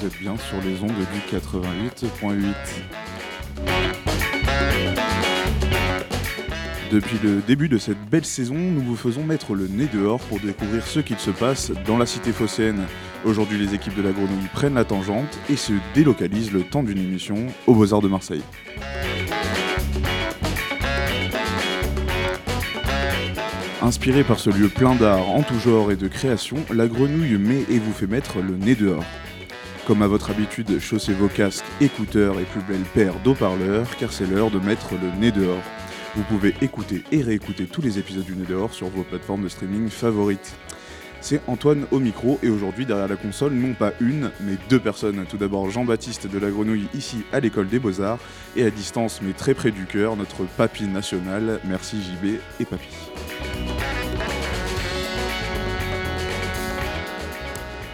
vous êtes bien sur les ondes du 88.8. Depuis le début de cette belle saison, nous vous faisons mettre le nez dehors pour découvrir ce qu'il se passe dans la cité phocéenne. Aujourd'hui, les équipes de la grenouille prennent la tangente et se délocalisent le temps d'une émission aux Beaux-Arts de Marseille. Inspiré par ce lieu plein d'art en tout genre et de création, la grenouille met et vous fait mettre le nez dehors. Comme à votre habitude, chaussez vos casques, écouteurs et plus belle paire d'eau-parleurs, car c'est l'heure de mettre le nez dehors. Vous pouvez écouter et réécouter tous les épisodes du Nez dehors sur vos plateformes de streaming favorites. C'est Antoine au micro et aujourd'hui derrière la console, non pas une, mais deux personnes. Tout d'abord Jean-Baptiste de la Grenouille ici à l'école des Beaux-Arts et à distance mais très près du cœur, notre papy national. Merci JB et papy.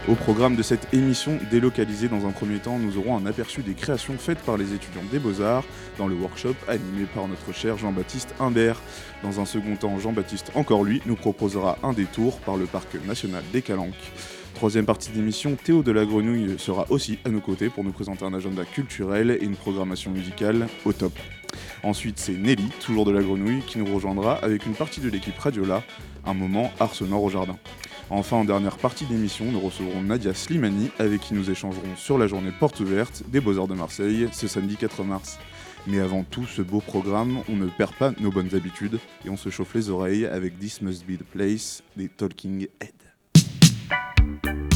Au programme de cette émission délocalisée dans un premier temps, nous aurons un aperçu des créations faites par les étudiants des Beaux-Arts dans le workshop animé par notre cher Jean-Baptiste Imbert. Dans un second temps, Jean-Baptiste, encore lui, nous proposera un détour par le parc national des Calanques. Troisième partie d'émission, Théo de la Grenouille sera aussi à nos côtés pour nous présenter un agenda culturel et une programmation musicale au top. Ensuite, c'est Nelly, toujours de la Grenouille, qui nous rejoindra avec une partie de l'équipe Radiola, un moment Arsenor au jardin. Enfin, en dernière partie d'émission, nous recevrons Nadia Slimani, avec qui nous échangerons sur la journée porte ouverte des Beaux-Arts de Marseille, ce samedi 4 mars. Mais avant tout ce beau programme, on ne perd pas nos bonnes habitudes et on se chauffe les oreilles avec This Must Be the Place des Talking Heads.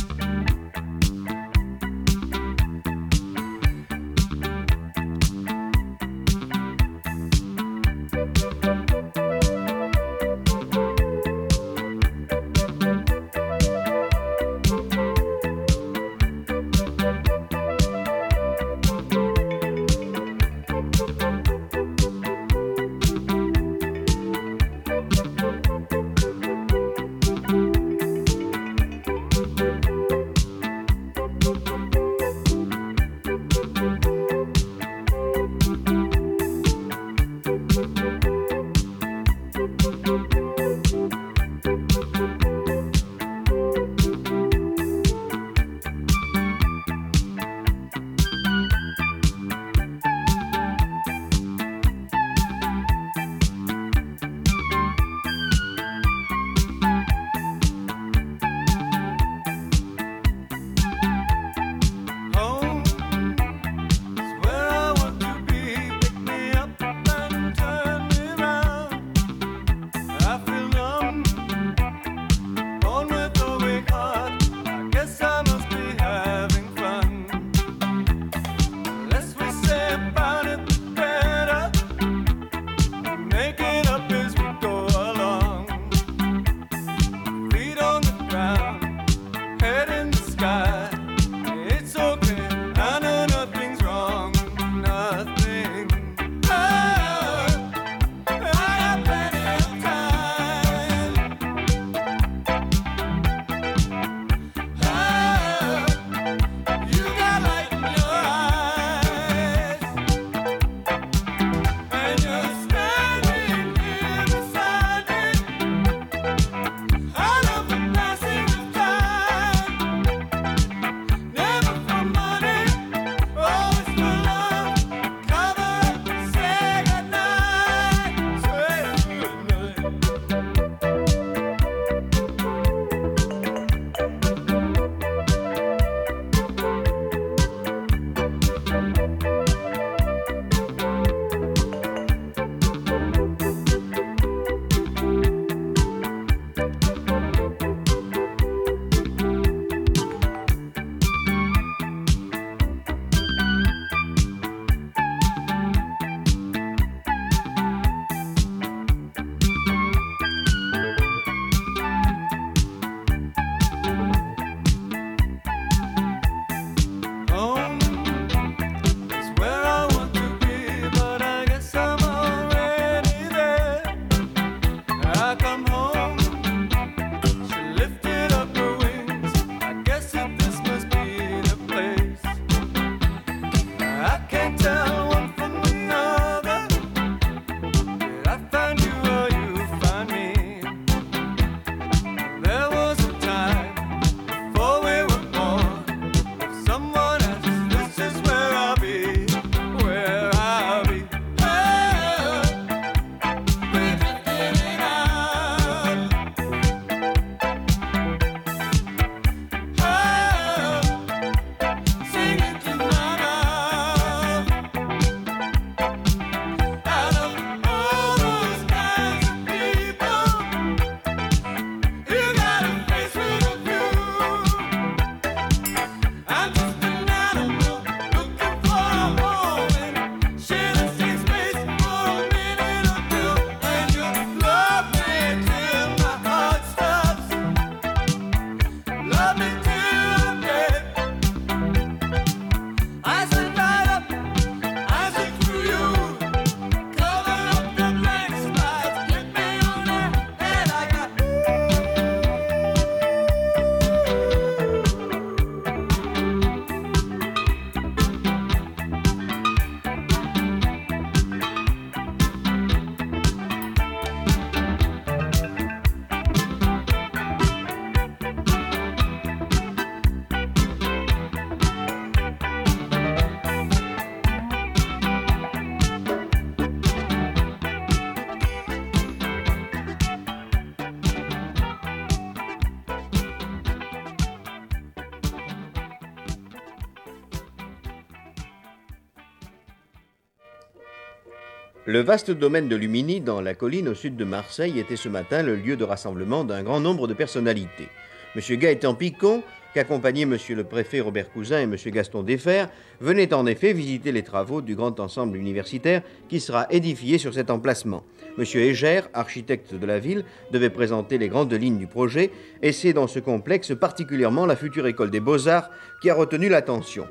Le vaste domaine de Lumini, dans la colline au sud de Marseille, était ce matin le lieu de rassemblement d'un grand nombre de personnalités. M. Gaëtan Picon, qu'accompagnaient M. le préfet Robert Cousin et M. Gaston Defer, venaient en effet visiter les travaux du grand ensemble universitaire qui sera édifié sur cet emplacement. M. Égère, architecte de la ville, devait présenter les grandes lignes du projet, et c'est dans ce complexe particulièrement la future école des beaux-arts qui a retenu l'attention.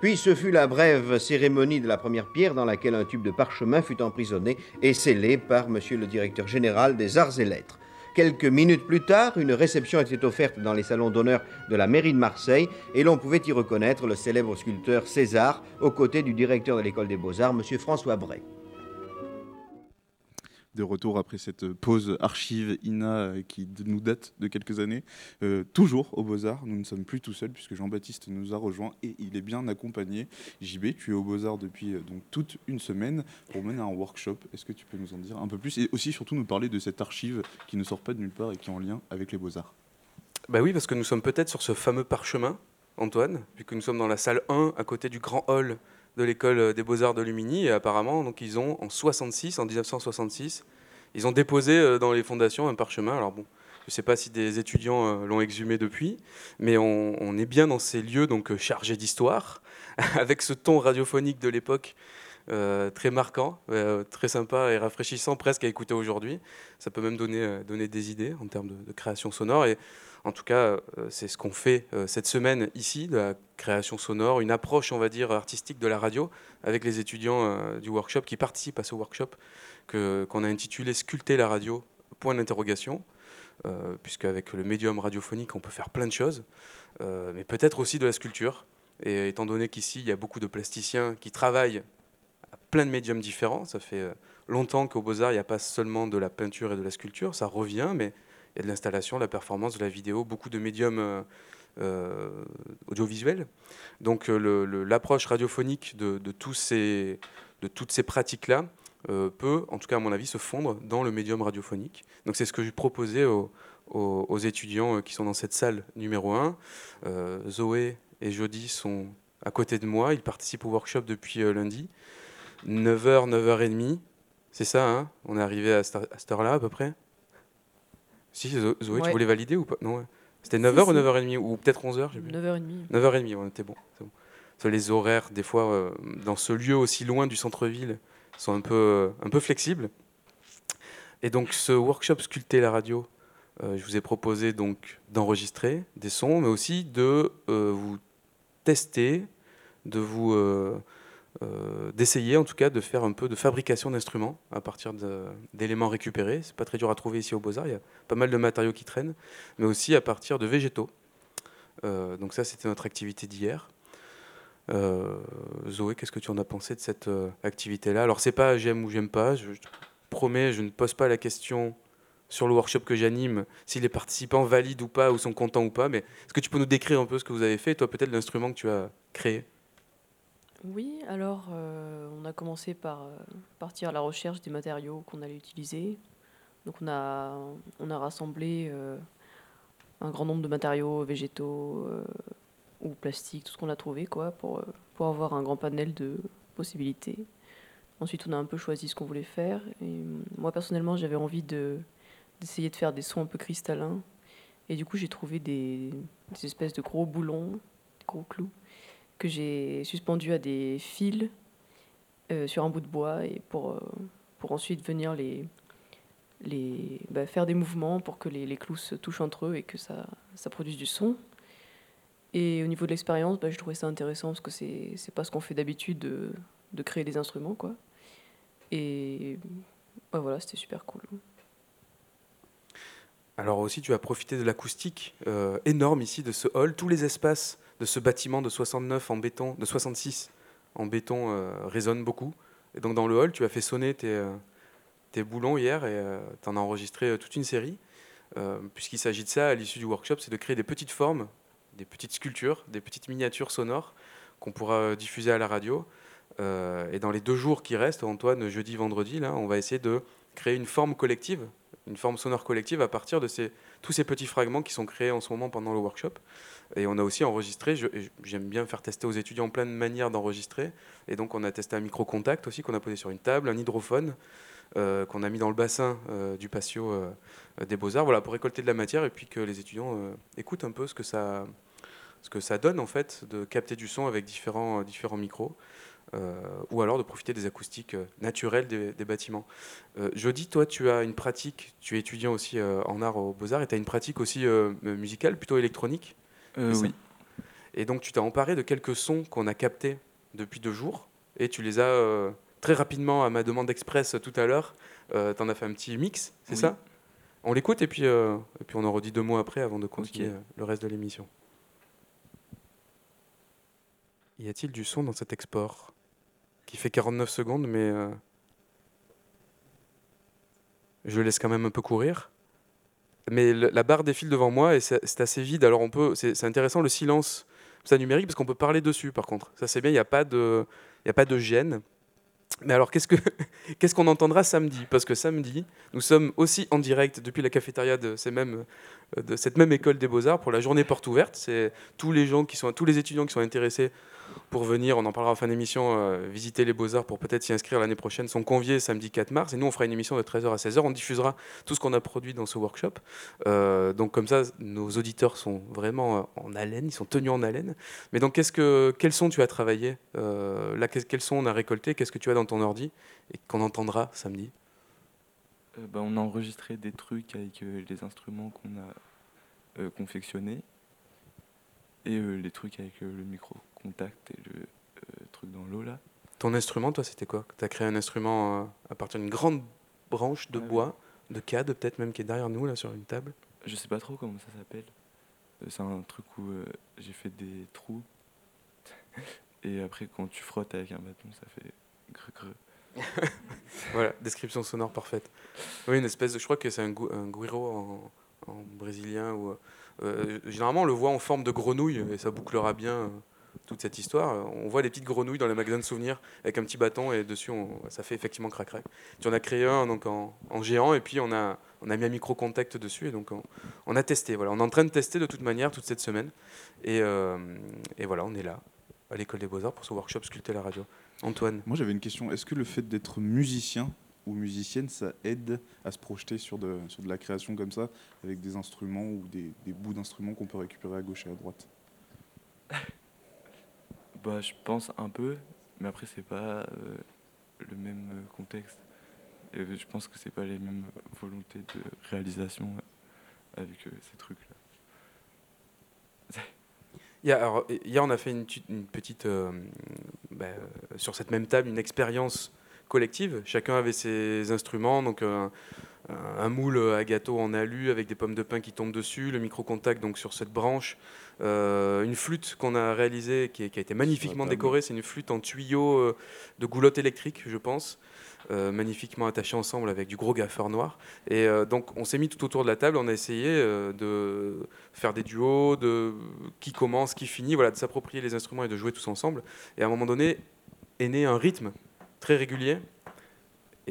Puis ce fut la brève cérémonie de la première pierre dans laquelle un tube de parchemin fut emprisonné et scellé par monsieur le directeur général des arts et lettres. Quelques minutes plus tard, une réception était offerte dans les salons d'honneur de la mairie de Marseille et l'on pouvait y reconnaître le célèbre sculpteur César aux côtés du directeur de l'école des beaux-arts, monsieur François Bray de retour après cette pause archive INA euh, qui nous date de quelques années. Euh, toujours au Beaux-Arts, nous ne sommes plus tout seuls puisque Jean-Baptiste nous a rejoint et il est bien accompagné. JB, tu es au Beaux-Arts depuis euh, donc toute une semaine pour mener un workshop. Est-ce que tu peux nous en dire un peu plus et aussi surtout nous parler de cette archive qui ne sort pas de nulle part et qui est en lien avec les Beaux-Arts? Bah oui, parce que nous sommes peut-être sur ce fameux parchemin, Antoine, puisque nous sommes dans la salle 1 à côté du grand hall de l'école des beaux-arts de Lumini. Et apparemment, donc, ils ont, en 66, en 1966, ils ont déposé euh, dans les fondations un parchemin. Alors bon, je ne sais pas si des étudiants euh, l'ont exhumé depuis, mais on, est bien dans ces lieux donc euh, chargés d'histoire, avec ce ton radiophonique de l'époque très marquant, très sympa et rafraîchissant presque à écouter aujourd'hui. Ça peut même donner, donner des idées en termes de, de création sonore. Et en tout cas, euh, c'est ce qu'on fait euh, cette semaine ici, de la création sonore, une approche, on va dire, artistique de la radio, avec les étudiants euh, du workshop qui participent à ce workshop qu'on a intitulé Sculpter la radio, point d'interrogation, puisque avec le médium radiophonique, on peut faire plein de choses, mais peut-être aussi de la sculpture. Et étant donné qu'ici, il y a beaucoup de plasticiens qui travaillent à plein de médiums différents, ça fait longtemps qu'au Beaux-Arts, il n'y a pas seulement de la peinture et de la sculpture, ça revient, mais il y a de l'installation, de la performance, de la vidéo, beaucoup de médiums euh, euh, audiovisuels. Donc euh, l'approche radiophonique de, toutes ces pratiques-là peut, en tout cas à mon avis, se fondre dans le médium radiophonique. Donc c'est ce que j'ai proposé aux, aux, étudiants qui sont dans cette salle numéro 1. Zoé et Jody sont à côté de moi, ils participent au workshop depuis lundi. 9h, 9h30, c'est ça, hein? On est arrivé à cette heure-là à peu près? Si, Zoé, tu voulais valider ou pas? Non, C'était 9h ou 9h30 Ou peut-être 11h 9h30. 9h30, on était bon. bon. Les horaires, des fois, euh, dans ce lieu aussi loin du centre-ville, sont un peu, euh, un peu flexibles. Et donc, ce workshop Sculpter la radio, euh, je vous ai proposé donc d'enregistrer des sons, mais aussi de vous tester, de vous euh, d'essayer en tout cas de faire un peu de fabrication d'instruments à partir d'éléments récupérés. C'est pas très dur à trouver ici au Beaux-Arts, il y a pas mal de matériaux qui traînent, mais aussi à partir de végétaux. Euh, donc ça c'était notre activité d'hier. Euh, Zoé, qu'est-ce que tu en as pensé de cette activité-là? Alors c'est pas j'aime ou j'aime pas, je, je, promets, je ne pose pas la question sur le workshop que j'anime, si les participants valident ou pas, ou sont contents ou pas, mais est-ce que tu peux nous décrire un peu ce que vous avez fait, toi peut-être l'instrument que tu as créé? Oui, alors euh, on a commencé par euh, partir à la recherche des matériaux qu'on allait utiliser. Donc on a, on a rassemblé euh, un grand nombre de matériaux végétaux ou plastiques, tout ce qu'on a trouvé quoi, pour, pour avoir un grand panel de possibilités. Ensuite on a un peu choisi ce qu'on voulait faire. Et moi personnellement j'avais envie de, d'essayer de faire des sons un peu cristallins. Et du coup j'ai trouvé des, des espèces de gros boulons, des gros clous que j'ai suspendu à des fils euh, sur un bout de bois et pour, euh, pour ensuite venir les, les, bah, faire des mouvements pour que les, les, clous se touchent entre eux et que ça, ça produise du son. Et au niveau de l'expérience, bah, je trouvais ça intéressant parce que c'est, c'est pas ce qu'on fait d'habitude de, de, créer des instruments. Quoi. Et bah, voilà, c'était super cool. Alors aussi, tu as profité de l'acoustique euh, énorme ici de ce hall. Tous les espaces de ce bâtiment de 69 en béton, de 66 en béton euh, résonne beaucoup. Et donc dans le hall, tu as fait sonner tes, euh, tes boulons hier et euh, tu en as enregistré toute une série. Puisqu'il s'agit de ça à l'issue du workshop, c'est de créer des petites formes, des petites sculptures, des petites miniatures sonores qu'on pourra diffuser à la radio. et dans les deux jours qui restent, Antoine, jeudi, vendredi, là, on va essayer de créer une forme collective une forme sonore collective à partir de ces, tous ces petits fragments qui sont créés en ce moment pendant le workshop. Et on a aussi enregistré, j'aime bien faire tester aux étudiants plein de manières d'enregistrer. Et donc on a testé un micro-contact aussi qu'on a posé sur une table, un hydrophone euh, qu'on a mis dans le bassin euh, du patio euh, des beaux-arts, voilà, pour récolter de la matière et puis que les étudiants écoutent un peu ce que ça, ce que ça donne en fait de capter du son avec différents, différents micros. ou alors de profiter des acoustiques naturelles des, des bâtiments. Jody, toi, tu as une pratique, tu es étudiant aussi en art aux Beaux-Arts, et tu as une pratique aussi musicale, plutôt électronique? Oui. Et donc, tu t'as emparé de quelques sons qu'on a captés depuis deux jours, et tu les as très rapidement à ma demande express tout à l'heure. Euh, tu en as fait un petit mix, c'est ça? On l'écoute et puis, euh, et puis on en redit deux mots après avant de continuer euh, le reste de l'émission. Y a-t-il du son dans cet export? Qui fait 49 secondes, mais je laisse quand même un peu courir? Mais la barre défile devant moi et c'est assez vide. Alors on peut, c'est intéressant le silence, ça numérique parce qu'on peut parler dessus. Par contre, ça c'est bien. Il n'y a pas de, il a pas de gêne. Mais alors, qu'est-ce qu'on ce qu'on entendra samedi? Parce que samedi, nous sommes aussi en direct depuis la cafétéria de, euh, de cette même école des beaux-arts pour la journée porte ouverte. C'est tous les gens qui sont, tous les étudiants qui sont intéressés pour venir, on en parlera en fin d'émission, euh, visiter les Beaux-Arts pour peut-être s'y inscrire l'année prochaine, sont conviés samedi 4 mars. Et nous, on fera une émission de 13h à 16h. On diffusera tout ce qu'on a produit dans ce workshop. Euh, donc, comme ça, nos auditeurs sont vraiment euh, en haleine, ils sont tenus en haleine. Mais donc, qu'est-ce que, quels sons tu as travaillé là, Quels sons on a récolté Qu'est-ce que tu as dans ton ordi et qu'on entendra samedi? Bah, On a enregistré des trucs avec les instruments qu'on a confectionnés et les trucs avec le micro contact et le euh, truc dans l'eau là. Ton instrument, toi, c'était quoi? Tu as créé un instrument euh, à partir d'une grande branche de bois, de cade peut-être même qui est derrière nous là sur une table? Je sais pas trop comment ça s'appelle. Euh, c'est un truc où j'ai fait des trous et après quand tu frottes avec un bâton, ça fait greu greu. voilà, description sonore parfaite. Oui, une espèce de, je crois que c'est un, un guiro en, en, brésilien ou généralement on le voit en forme de grenouille et ça bouclera bien toute cette histoire. On voit des petites grenouilles dans les magasins de souvenirs avec un petit bâton et dessus, ça fait effectivement crac-crac. Tu en as créé un donc en, géant et puis on a, on a mis un micro-contact dessus et donc on, a testé. Voilà, on est en train de tester de toute manière toute cette semaine. Et, euh, et voilà, on est là à l'école des beaux-arts pour ce workshop Sculpter la radio. Antoine Moi j'avais une question. Est-ce que le fait d'être musicien ou musicienne, ça aide à se projeter sur de, sur de la création comme ça, avec des instruments ou des, des bouts d'instruments qu'on peut récupérer à gauche et à droite bah, je pense un peu, mais après, c'est pas euh, le même euh, contexte. Et je pense que c'est pas les mêmes volontés de réalisation euh, avec ces trucs-là. Hier, hier, on a fait une, une petite, bah, sur cette même table, une expérience collective. Chacun avait ses instruments, donc un moule à gâteau en alu avec des pommes de pin qui tombent dessus, le micro-contact donc sur cette branche, euh, une flûte qu'on a réalisée qui, a été magnifiquement décorée, c'est une flûte en tuyau euh, de goulotte électrique, je pense. Euh, magnifiquement attachée ensemble avec du gros gaffeur noir. Et donc on s'est mis tout autour de la table, on a essayé de faire des duos, de qui commence, qui finit, voilà, de s'approprier les instruments et de jouer tous ensemble. Et à un moment donné est né un rythme très régulier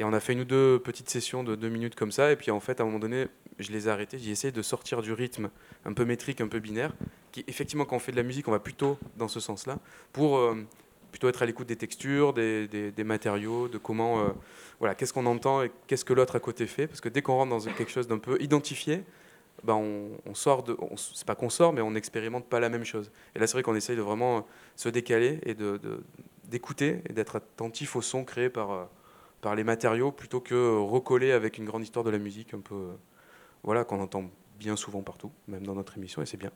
et on a fait une ou deux petites sessions de deux minutes comme ça. Et puis en fait, à un moment donné, je les ai arrêtés. J'ai essayé de sortir du rythme un peu métrique, un peu binaire. Qui, effectivement, quand on fait de la musique, on va plutôt dans ce sens-là. Pour euh, plutôt être à l'écoute des textures, des, des, matériaux, de comment. Euh, voilà, qu'est-ce qu'on entend et qu'est-ce que l'autre à côté fait. Parce que dès qu'on rentre dans quelque chose d'un peu identifié, ben on, sort de. C'est pas qu'on sort, mais on n'expérimente pas la même chose. Et là, c'est vrai qu'on essaye de vraiment se décaler et de, et d'être attentif au son créé par euh, par les matériaux plutôt que recoller avec une grande histoire de la musique un peu euh, voilà qu'on entend bien souvent partout même dans notre émission et c'est bien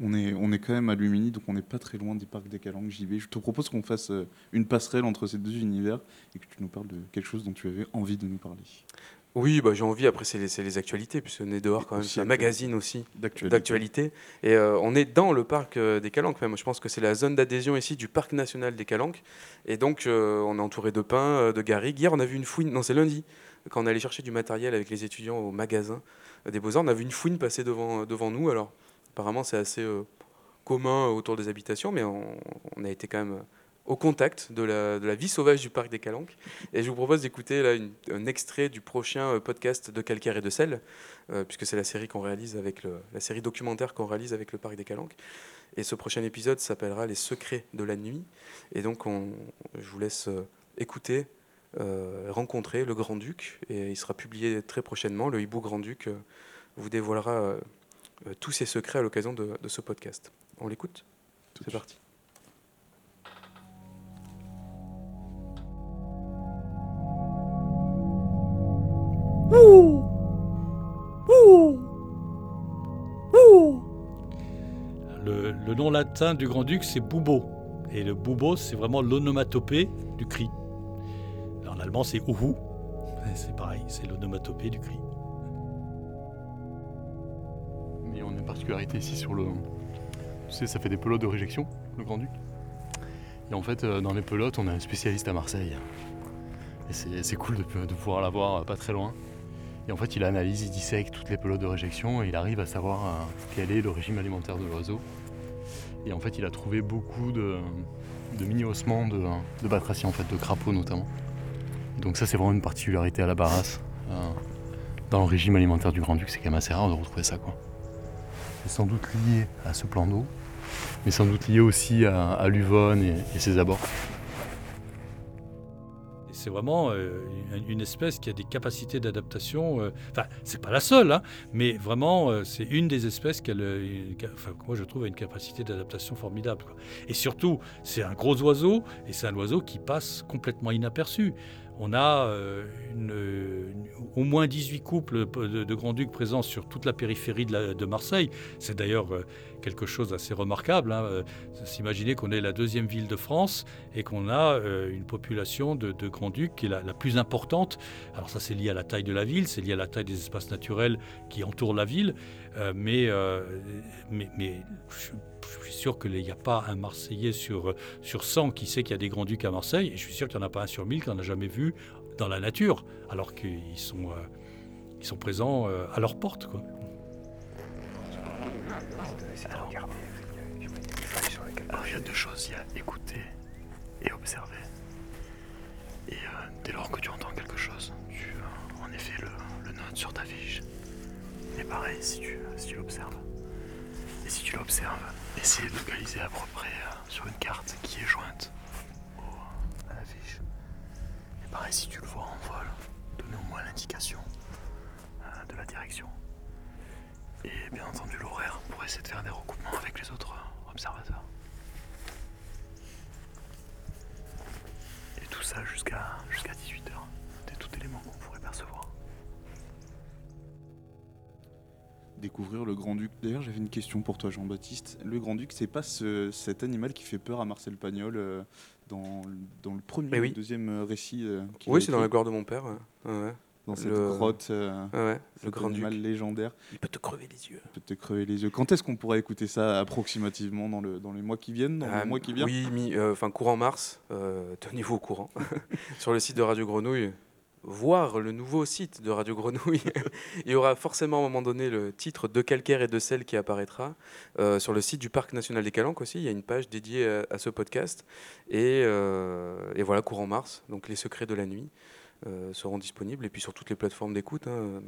on est, on quand même à Lumini, donc on n'est pas très loin des parcs des Calanques, JB. Je te propose qu'on fasse euh, une passerelle entre ces deux univers et que tu nous parles de quelque chose dont tu avais envie de nous parler. Oui, bah, j'ai envie. Après, c'est les, les, actualités, puisque on est dehors quand même. C'est un magazine aussi d'actualité. Et euh, on est dans le parc euh, des Calanques même. Je pense que c'est la zone d'adhésion ici du parc national des Calanques. Et donc, euh, on est entouré de pins, de garrigues. Hier, on a vu une fouine. Non, c'est lundi, quand on allait chercher du matériel avec les étudiants au magasin des Beaux-Arts. On a vu une fouine passer devant, devant nous. Alors, apparemment, c'est assez commun autour des habitations, mais on, on, a été quand même au contact de la, de la, vie sauvage du parc des Calanques. Et je vous propose d'écouter là un extrait du prochain podcast de Calcaire et de sel, puisque c'est la série qu'on réalise avec le, la série documentaire qu'on réalise avec le parc des Calanques. Et ce prochain épisode s'appellera Les secrets de la nuit. Et donc, on, je vous laisse écouter, rencontrer le Grand-Duc. Et il sera publié très prochainement. Le hibou Grand-Duc vous dévoilera tous ses secrets à l'occasion de, de ce podcast. On l'écoute? C'est parti. Le, le, nom latin du grand-duc, c'est Boubo. Et le Boubo, c'est vraiment l'onomatopée du cri. En allemand, c'est Uhu. C'est pareil, c'est l'onomatopée du cri. Mais on a une particularité ici sur le. Tu sais, ça fait des pelotes de réjection, le grand-duc. Et en fait, euh, dans les pelotes, on a un spécialiste à Marseille. Et c'est cool de, de pouvoir l'avoir euh, pas très loin. Et en fait, il analyse, il dissèque toutes les pelotes de réjection et il arrive à savoir euh, quel est le régime alimentaire de l'oiseau. Et en fait, il a trouvé beaucoup de, mini-ossements de, de batraciens, en fait, de crapauds notamment. Donc ça, c'est vraiment une particularité à la barasse. Euh, dans le régime alimentaire du Grand-Duc, c'est quand même assez rare de retrouver ça. C'est sans doute lié à ce plan d'eau, mais sans doute lié aussi à, à l'Uvonne et ses abords c'est vraiment euh, une espèce qui a des capacités d'adaptation. Euh, enfin, c'est pas la seule, hein, mais vraiment, euh, c'est une des espèces qui a, moi je trouve, a une capacité d'adaptation formidable. Et surtout, c'est un gros oiseau, et c'est un oiseau qui passe complètement inaperçu. On a une, au moins 18 couples de, grands-ducs présents sur toute la périphérie de, Marseille. C'est d'ailleurs quelque chose d'assez remarquable. Hein. S'imaginer qu'on est la deuxième ville de France et qu'on a euh, une population de, grands-ducs qui est la, plus importante. Alors ça c'est lié à la taille de la ville, c'est lié à la taille des espaces naturels qui entourent la ville. Euh, mais, euh, mais, je, suis sûr qu'il n'y a pas un Marseillais sur, sur 100 qui sait qu'il y a des grands-ducs à Marseille. Et je suis sûr qu'il n'y en a pas un sur 1000 qui n'en a jamais vu dans la nature, alors qu'ils sont, ils sont présents à leur porte. Il y a deux choses, il y a écouter et observer. Et euh, dès lors que tu entends quelque chose, tu euh, en effet le, le, notes sur ta fiche. Et pareil, si tu l'observes. Et si tu l'observes, essaie de localiser à peu près euh, sur une carte qui est jointe au, à la fiche. Et pareil, si tu le vois en vol, donne au moins l'indication euh, de la direction. Et bien entendu l'horaire pour essayer de faire des recoupements avec les autres observateurs. Et tout ça jusqu'à jusqu'à 18h. C'est tout élément qu'on pourrait percevoir. Découvrir le Grand-Duc. D'ailleurs, j'avais une question pour toi, Jean-Baptiste. Le Grand-Duc, c'est pas ce, cet animal qui fait peur à Marcel Pagnol euh, dans, dans, le premier oui. ou deuxième récit euh, Oui, c'est dans la gloire de mon père. Ouais. Dans cette le... grotte, euh, ouais, le grand animal légendaire. Il peut te crever les yeux. Il peut te crever les yeux. Quand est-ce qu'on pourra écouter ça approximativement dans, le, dans les mois qui viennent, dans ah, le mois qui vient Oui, euh, enfin courant mars. Euh, Tenez-vous au courant sur le site de Radio Grenouille. Voir le nouveau site de Radio Grenouille. Il y aura forcément à un moment donné le titre de calcaire et de sel qui apparaîtra. Euh, sur le site du Parc National des Calanques aussi, il y a une page dédiée à, ce podcast. Et, et voilà, courant mars, donc les secrets de la nuit. Euh, seront disponibles et puis sur toutes les plateformes d'écoute hein,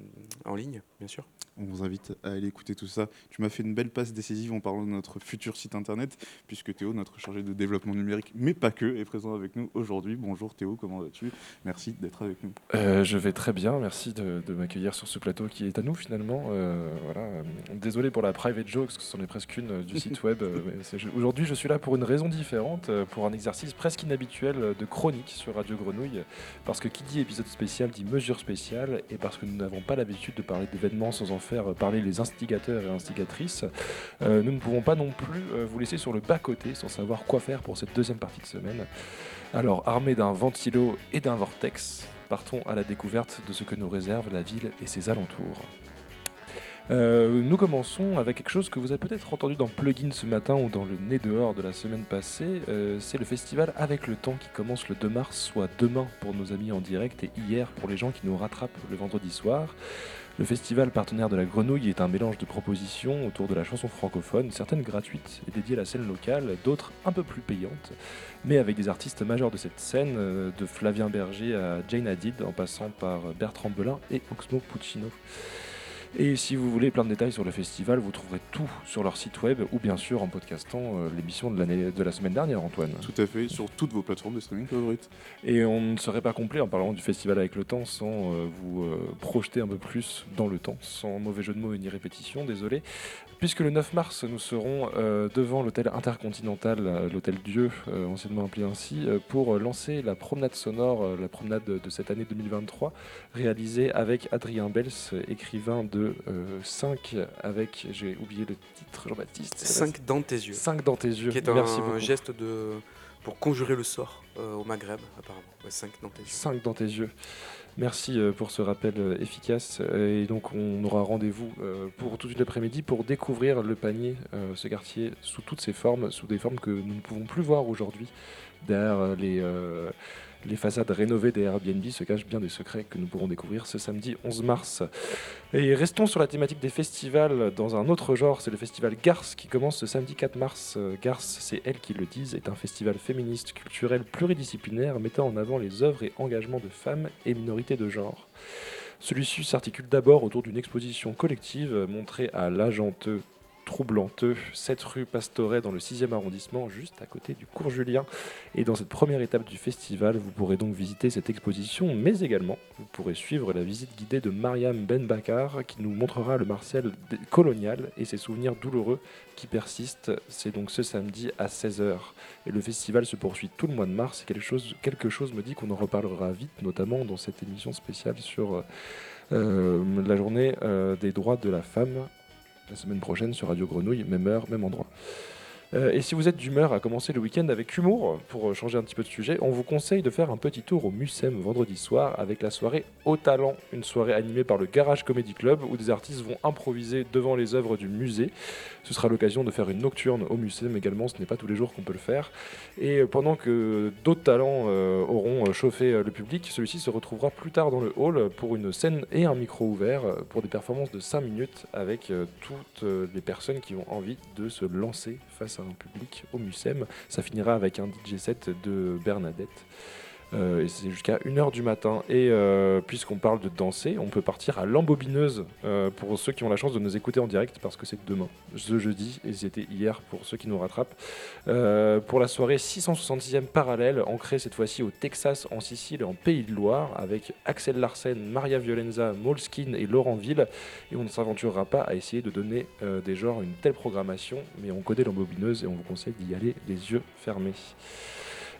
en ligne, bien sûr. On vous invite à aller écouter tout ça. Tu m'as fait une belle passe décisive en parlant de notre futur site internet, puisque Théo, notre chargé de développement numérique, mais pas que, est présent avec nous aujourd'hui. Bonjour Théo, comment vas-tu? Merci d'être avec nous. Euh, je vais très bien, merci de, de m'accueillir sur ce plateau qui est à nous finalement. Euh, voilà. Désolé pour la private joke, parce que ce sont les presque une du site web. Aujourd'hui, je suis là pour une raison différente, pour un exercice presque inhabituel de chronique sur Radio Grenouille, parce que qui dit épisode spécial dit mesure spéciale et parce que nous n'avons pas l'habitude de parler d'événements sans en faire parler les instigateurs et instigatrices, euh, nous ne pouvons pas non plus euh, vous laisser sur le bas-côté sans savoir quoi faire pour cette deuxième partie de semaine. Alors, armé d'un ventilo et d'un vortex, partons à la découverte de ce que nous réserve la ville et ses alentours. Euh, nous commençons avec quelque chose que vous avez peut-être entendu dans Plugin ce matin ou dans le nez dehors de la semaine passée. Euh, c'est le festival Avec le temps qui commence le 2 mars, soit demain pour nos amis en direct et hier pour les gens qui nous rattrapent le vendredi soir. Le festival partenaire de la Grenouille est un mélange de propositions autour de la chanson francophone, certaines gratuites et dédiées à la scène locale, d'autres un peu plus payantes, mais avec des artistes majeurs de cette scène, euh, de Flavien Berger à Jane Hadid, en passant par Bertrand Belin et Oxmo Puccino. Et si vous voulez plein de détails sur le festival, vous trouverez tout sur leur site web ou bien sûr en podcastant euh, l'émission de, l'année, de la semaine dernière, Antoine. Tout à fait, sur toutes vos plateformes de streaming favorites. Et on ne serait pas complet en parlant du festival avec le temps sans euh, vous euh, projeter un peu plus dans le temps, sans mauvais jeu de mots ni répétition, désolé. Puisque le 9 mars, nous serons devant l'hôtel intercontinental, l'hôtel Dieu, anciennement appelé ainsi, pour lancer la promenade sonore, la promenade de cette année 2023, réalisée avec Adrien Bels, écrivain de 5 avec, j'ai oublié le titre, Jean-Baptiste. 5 dans tes yeux. 5 dans tes yeux. Qui est un geste de, pour conjurer le sort au Maghreb, apparemment. 5 dans tes yeux. 5 dans tes yeux. Merci pour ce rappel efficace. Et donc, on aura rendez-vous pour toute l'après-midi pour découvrir le panier, ce quartier, sous toutes ses formes, sous des formes que nous ne pouvons plus voir aujourd'hui, derrière les les façades rénovées des Airbnb se cachent bien des secrets que nous pourrons découvrir ce samedi 11 mars. Et restons sur la thématique des festivals dans un autre genre, c'est le festival Garce qui commence ce samedi 4 mars. Garce, c'est elle qui le disent, est un festival féministe, culturel, pluridisciplinaire mettant en avant les œuvres et engagements de femmes et minorités de genre. Celui-ci s'articule d'abord autour d'une exposition collective montrée à l'Agenteux troublanteux, 7 rue Pastoret dans le 6e arrondissement, juste à côté du cours Julien. Et dans cette première étape du festival, vous pourrez donc visiter cette exposition, mais également vous pourrez suivre la visite guidée de Mariam Ben Bakar qui nous montrera le Martial colonial et ses souvenirs douloureux qui persistent. C'est donc ce samedi à 16h. Et le festival se poursuit tout le mois de mars quelque chose, quelque me dit qu'on en reparlera vite, notamment dans cette émission spéciale sur... Euh, la journée euh, des droits de la femme la semaine prochaine sur Radio Grenouille, même heure, même endroit. Euh, et si vous êtes d'humeur à commencer le week-end avec humour, pour changer un petit peu de sujet, on vous conseille de faire un petit tour au Mucem vendredi soir avec la soirée Au Talent, une soirée animée par le Garage Comedy Club où des artistes vont improviser devant les œuvres du musée. Ce sera l'occasion de faire une nocturne au Mucem également, ce n'est pas tous les jours qu'on peut le faire. Et pendant que d'autres talents euh, auront chauffé le public, celui-ci se retrouvera plus tard dans le hall pour une scène et un micro ouvert pour des performances de 5 minutes avec euh, toutes les personnes qui ont envie de se lancer face public au Mucem. Ça finira avec un DJ set de Bernadette. Euh, et c'est jusqu'à 1h du matin. Et euh, puisqu'on parle de danser, on peut partir à l'embobineuse euh, pour ceux qui ont la chance de nous écouter en direct parce que c'est demain, ce jeudi, et c'était hier pour ceux qui nous rattrapent. pour la soirée 666e parallèle, ancrée cette fois-ci au Texas, en Sicile et en Pays de Loire, avec Axel Larsen, Maria Violenza, Moleskine et Laurent Ville. Et on ne s'aventurera pas à essayer de donner des genres une telle programmation, mais on connaît l'embobineuse et on vous conseille d'y aller les yeux fermés.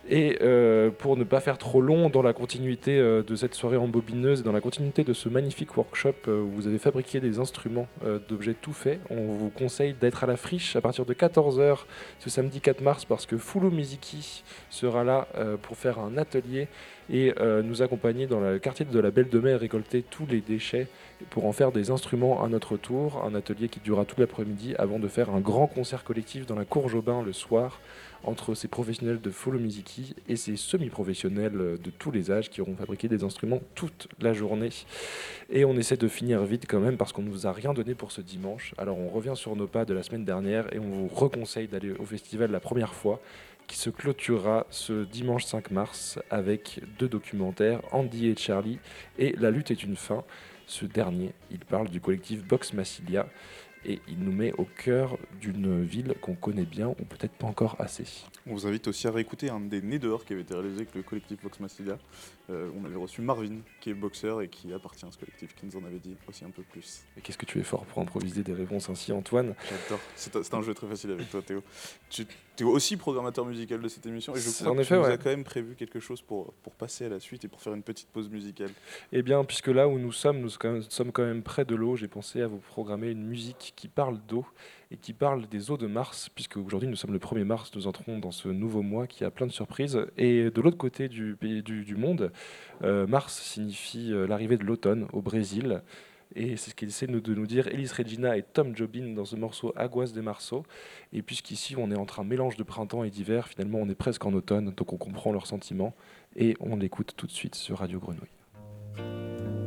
Et euh, pour ne pas faire trop long dans la continuité euh, de cette soirée en bobineuse et dans la continuité de ce magnifique workshop euh, où vous avez fabriqué des instruments d'objets tout faits, on vous conseille d'être à la friche à partir de 14h ce samedi 4 mars parce que Fulu Miziki sera là pour faire un atelier et nous accompagner dans le quartier de la Belle de Mer, récolter tous les déchets pour en faire des instruments à notre tour. Un atelier qui durera tout l'après-midi avant de faire un grand concert collectif dans la cour Jobin le soir entre ces professionnels de follow Miziki et ces semi-professionnels de tous les âges qui auront fabriqué des instruments toute la journée. Et on essaie de finir vite quand même parce qu'on ne vous a rien donné pour ce dimanche. Alors on revient sur nos pas de la semaine dernière et on vous reconseille d'aller au festival la première fois qui se clôturera ce dimanche 5 mars avec deux documentaires, Andy et Charlie et La lutte est une fin. Ce dernier, il parle du collectif Box Massilia et il nous met au cœur d'une ville qu'on connaît bien ou peut-être pas encore assez. On vous invite aussi à réécouter un des nés dehors qui avait été réalisé avec le collectif Vox Massilia. Euh, on avait reçu Marvin, qui est boxeur et qui appartient à ce collectif, qui nous en avait dit aussi un peu plus. Et qu'est-ce que tu es fort pour improviser des réponses ainsi, Antoine? J'adore. C'est un jeu très facile avec toi, Théo. Tu es aussi programmateur musical de cette émission et je crois que tu nous as quand même prévu quelque chose pour, pour passer à la suite et pour faire une petite pause musicale. Eh bien, puisque là où nous sommes, nous sommes quand même près de l'eau, j'ai pensé à vous programmer une musique qui parle d'eau et qui parle des eaux de Mars, puisque aujourd'hui nous sommes le 1er mars, nous entrons dans ce nouveau mois qui a plein de surprises. Et de l'autre côté du, monde, euh, Mars signifie euh, l'arrivée de l'automne au Brésil. Et c'est ce qu'essaient de nous dire Elis Regina et Tom Jobin dans ce morceau Aguas de Marceau. Et puisqu'ici on est entre un mélange de printemps et d'hiver, finalement on est presque en automne, donc on comprend leurs sentiments. Et on l'écoute tout de suite sur Radio Grenouille.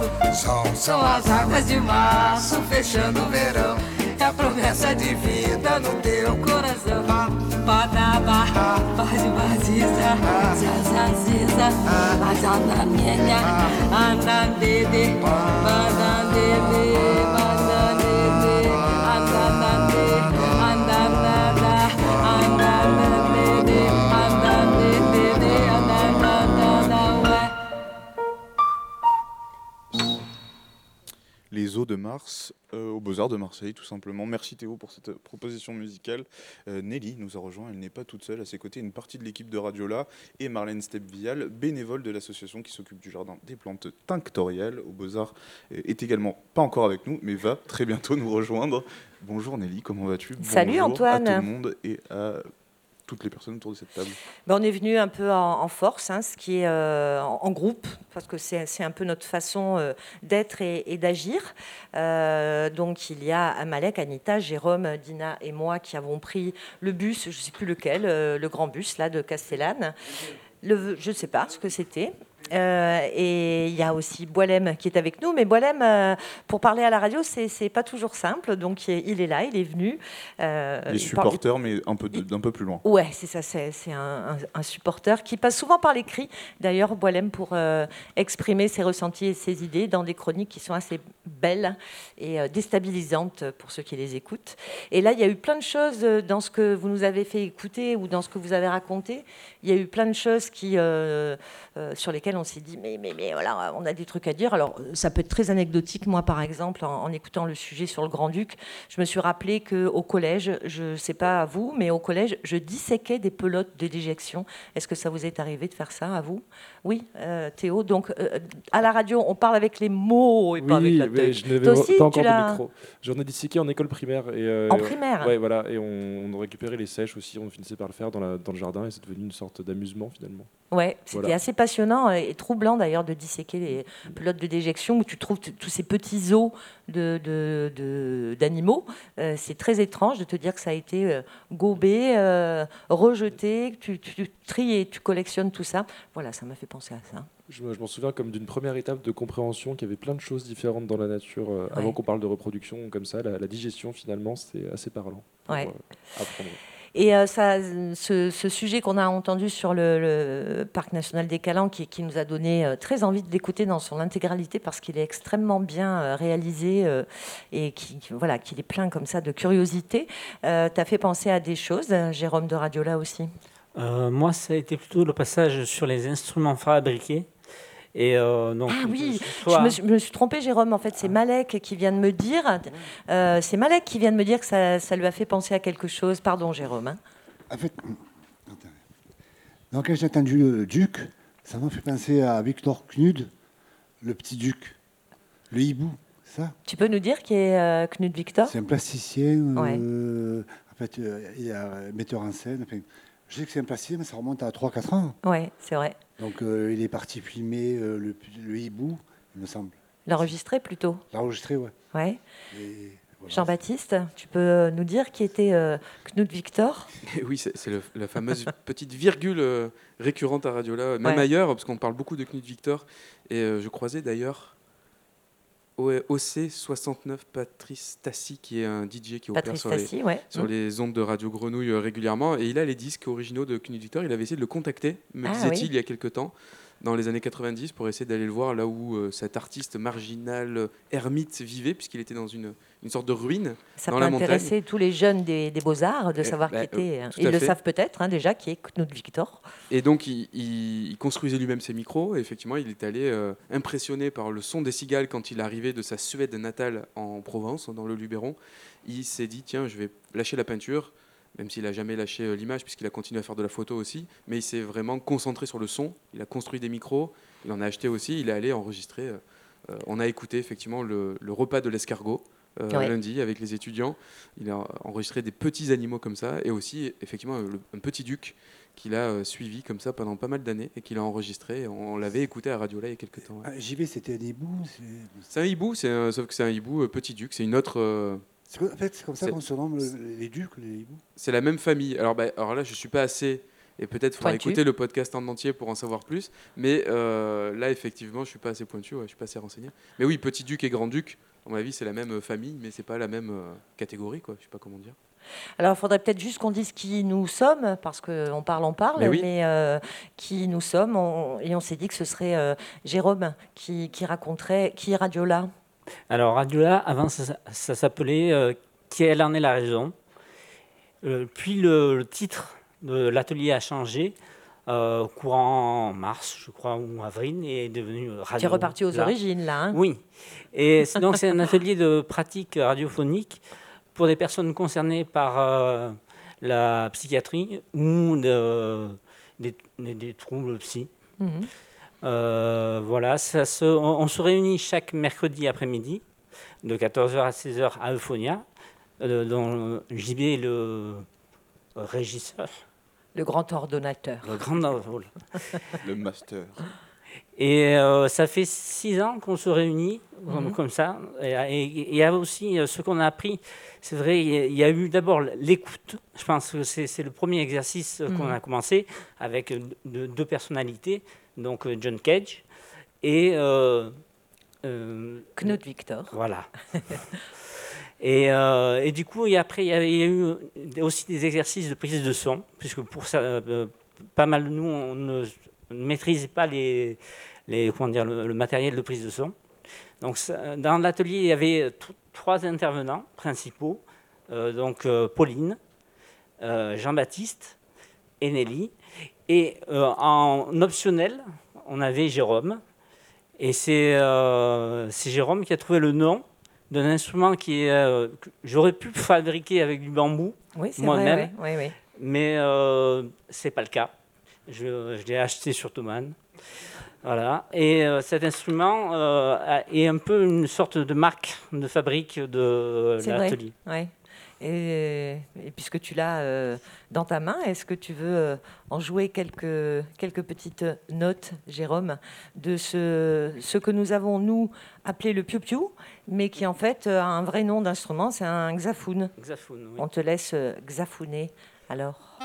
aço. sol, São as águas de março fechando o verão. É a promessa de vida no teu coração. Badaba, bazibaziza, zazaziza, azanamienya, andandede, bandandede, bandandede, Les eaux de Mars euh, aux Beaux-Arts de Marseille, tout simplement. Merci Théo pour cette euh, proposition musicale. Euh, Nelly nous a rejoint, elle n'est pas toute seule. À ses côtés, une partie de l'équipe de Radiola et Marlène Stepvial, bénévole de l'association qui s'occupe du jardin des plantes tinctoriales aux Beaux-Arts, euh, est également pas encore avec nous, mais va très bientôt nous rejoindre. Bonjour Nelly, comment vas-tu? Salut, Bonjour Antoine. À tout le monde et à toutes les personnes autour de cette table. Ben, on est venu un peu en, force, hein, ce qui est euh, en, groupe, parce que c'est un peu notre façon euh, d'être et, d'agir. Euh, donc il y a Amalek, Anita, Jérôme, Dina et moi qui avons pris le bus, je ne sais plus lequel, le grand bus là de Castellane. Je ne sais pas ce que c'était. Euh, et il y a aussi Boilem qui est avec nous. Mais Boilem, euh, pour parler à la radio, c'est pas toujours simple. Donc il est là, il est venu. Euh, Les il parle- supporters, mais un peu d'un peu plus loin. Ouais, c'est ça, c'est un, un- un supporter qui passe souvent par l'écrit. D'ailleurs, Boilem pour euh, exprimer ses ressentis et ses idées dans des chroniques qui sont assez belles et déstabilisantes pour ceux qui les écoutent. Et là, il y a eu plein de choses dans ce que vous nous avez fait écouter ou dans ce que vous avez raconté. Il y a eu plein de choses qui, sur lesquelles on s'est dit, mais, mais, mais voilà, on a des trucs à dire. Alors, ça peut être très anecdotique. Moi, par exemple, en, en écoutant le sujet sur le Grand-Duc, je me suis rappelé qu'au collège, je ne sais pas à vous, mais au collège, je disséquais des pelotes de déjection. Est-ce que ça vous est arrivé de faire ça à vous? Oui, euh, Théo. Donc, euh, à la radio, on parle avec les mots et pas avec Oui, la mais tête. je n'avais aussi, pas encore de micro. J'en ai disséqué en école primaire. Et, euh, En primaire Ouais, voilà. Et on, on récupérait les sèches aussi. On finissait par le faire dans, la, dans le jardin et c'est devenu une sorte d'amusement finalement. Ouais, c'était Voilà. assez passionnant et troublant d'ailleurs de disséquer les pelotes de déjection où tu trouves tous ces petits os de, de- de- d'animaux. Euh, c'est très étrange de te dire que ça a été euh, gobé, euh, rejeté, que tu, tu tries et tu collectionnes tout ça. Voilà, ça m'a fait penser à ça. Je, me- je m'en souviens comme d'une première étape de compréhension qu'il y avait plein de choses différentes dans la nature. euh, Avant qu'on parle de reproduction comme ça, la, la digestion finalement, c'est assez parlant. pour, Ouais. apprendre. Et euh, ça, ce, sujet qu'on a entendu sur le, parc national des Calanques, qui, nous a donné euh, très envie de l'écouter dans son intégralité parce qu'il est extrêmement bien euh, réalisé et qui, voilà, qu'il est plein comme ça de curiosité. T'as fait penser à des choses, euh, Jérôme de Radiola aussi? Moi, ça a été plutôt le passage sur les instruments fabriqués. Et euh, donc, Ah oui, je me, suis- je me suis trompée, Jérôme. En fait, c'est Malek qui vient de me dire. euh, c'est Malek qui vient de me dire que ça, ça lui a fait penser à quelque chose. Pardon, Jérôme. hein. En fait, donc quand j'ai entendu le duc, ça m'a fait penser à Victor Knud, le petit duc, le hibou, c'est ça? Tu peux nous dire qui est euh, Knut Victor? C'est un plasticien, Ouais. en fait, euh, il est euh, metteur en scène. enfin, je sais que c'est un plasticien, mais ça remonte à 3-4 ans. Ouais, c'est vrai. Donc euh, il est parti filmer euh, le, le hibou, il me semble. L'enregistrer plutôt. L'enregistrer, ouais. Ouais. Voilà. Jean-Baptiste, tu peux euh, nous dire qui était euh, Knut Victor? Et oui, c'est la fameuse petite virgule euh, récurrente à Radiola, même Ouais. ailleurs, parce qu'on parle beaucoup de Knut Victor. Et euh, je croisais d'ailleurs OC69 Patrice Tassi, qui est un DJ qui opère Patrice sur, les, Tassi, ouais. sur Mm. les ondes de Radio Grenouille euh, régulièrement. Et il a les disques originaux de Victor. Il avait essayé de le contacter, me Ah disait-il, oui. il y a quelques temps. Dans les années 90, pour essayer d'aller le voir là où euh, cet artiste marginal, euh, ermite, vivait, puisqu'il était dans une, une sorte de ruine Ça dans peut la montagne. intéresser tous les jeunes des, des Beaux-Arts de Eh, savoir bah, qui était. euh, tout Ils le fait. savent peut-être hein, déjà, qui est Knut Victor. Et donc, il, il- il construisait lui-même ses micros. Et effectivement, il est allé impressionné par le son des cigales quand il arrivait de sa Suède natale en Provence, dans le Luberon. Il s'est dit tiens, je vais lâcher la peinture, même s'il a jamais lâché euh, l'image, puisqu'il a continué à faire de la photo aussi. Mais il s'est vraiment concentré sur le son. Il a construit des micros. Il en a acheté aussi. Il est allé enregistrer. euh, euh, on a écouté effectivement le, le repas de l'escargot. euh, Ouais. lundi avec les étudiants, il a enregistré des petits animaux comme ça et aussi effectivement le- un petit duc qu'il a euh, suivi comme ça pendant pas mal d'années et qu'il a enregistré. On, l'avait écouté à Radio là il y a quelques temps. ouais. Ah, J'y vais, c'était un hibou. c'est- un hibou, un- sauf que c'est un hibou euh, petit duc. C'est une autre. C'est comme- En fait, c'est comme ça qu'on se nomme le- les ducs, les hiboux. c'est la même famille. Alors, bah, alors là, je suis pas assez. Et peut-être faudra Pointu. écouter le podcast en entier pour en savoir plus. Mais euh, là, effectivement, je suis pas assez pointu, ouais, je suis pas assez renseigné. Mais oui, petit duc et grand duc, à mon avis, c'est la même euh, famille, mais c'est pas la même euh, catégorie, quoi. Je sais pas comment dire. Alors, il faudrait peut-être juste qu'on dise qui nous sommes, parce qu'on parle, on parle, Mais oui. euh, qui nous sommes. on- et on s'est dit que ce serait euh, Jérôme qui, qui raconterait, qui est Radiola. Alors, Radiola, avant, ça, ça s'appelait euh, Quelle en est la raison? Euh, Puis le, le titre de l'atelier a changé. euh, courant mars, je crois, ou avril, et est devenu Radio. Tu es reparti aux là. origines, là. hein Oui. Et c'est- donc, c'est un atelier de pratique radiophonique pour des personnes concernées par euh, la psychiatrie ou de- des, des- des troubles psy. Mhm. Euh, voilà, ça se- on, on se réunit chaque mercredi après-midi, de 14h à 16h à Euphonia, euh, dont JB est le régisseur. Le grand ordonnateur. Le grand rôle. Le master. Et euh, ça fait six ans qu'on se réunit comme, Mhm. comme ça. Et il y a aussi ce qu'on a appris. C'est vrai, il y a- il y a eu d'abord l'écoute. Je pense que c'est le premier exercice qu'on Mhm. a commencé avec deux, deux personnalités, donc euh, John Cage et euh, euh, Knut Victor. Voilà. Et, euh, et du coup, et après, il y, a, il y a eu aussi des exercices de prise de son, puisque pour ça, euh, pas mal de nous, on ne maîtrisait pas les, les, comment dire, le, le matériel de prise de son. Donc, ça- dans l'atelier, il y avait trois intervenants principaux, euh, donc Pauline, Jean-Baptiste et Nelly. Et euh, en optionnel, on avait Jérôme. Et c'est euh, c'est Jérôme qui a trouvé le nom d'un instrument qui est, euh, que j'aurais pu fabriquer avec du bambou Oui, moi-même, ouais, ouais. mais euh, c'est pas le cas. Je, je l'ai acheté sur Thomann. Voilà. Et cet instrument est un peu une sorte de marque de fabrique de l'atelier. ouais. Et, et puisque tu l'as euh, dans ta main, est-ce que tu veux euh, en jouer quelques, quelques petites notes, Jérôme, de ce, ce que nous avons, nous, appelé le piou-piou, mais qui en fait euh, a un vrai nom d'instrument, c'est un. Xaphoun, oui. On te laisse xaphouner, alors.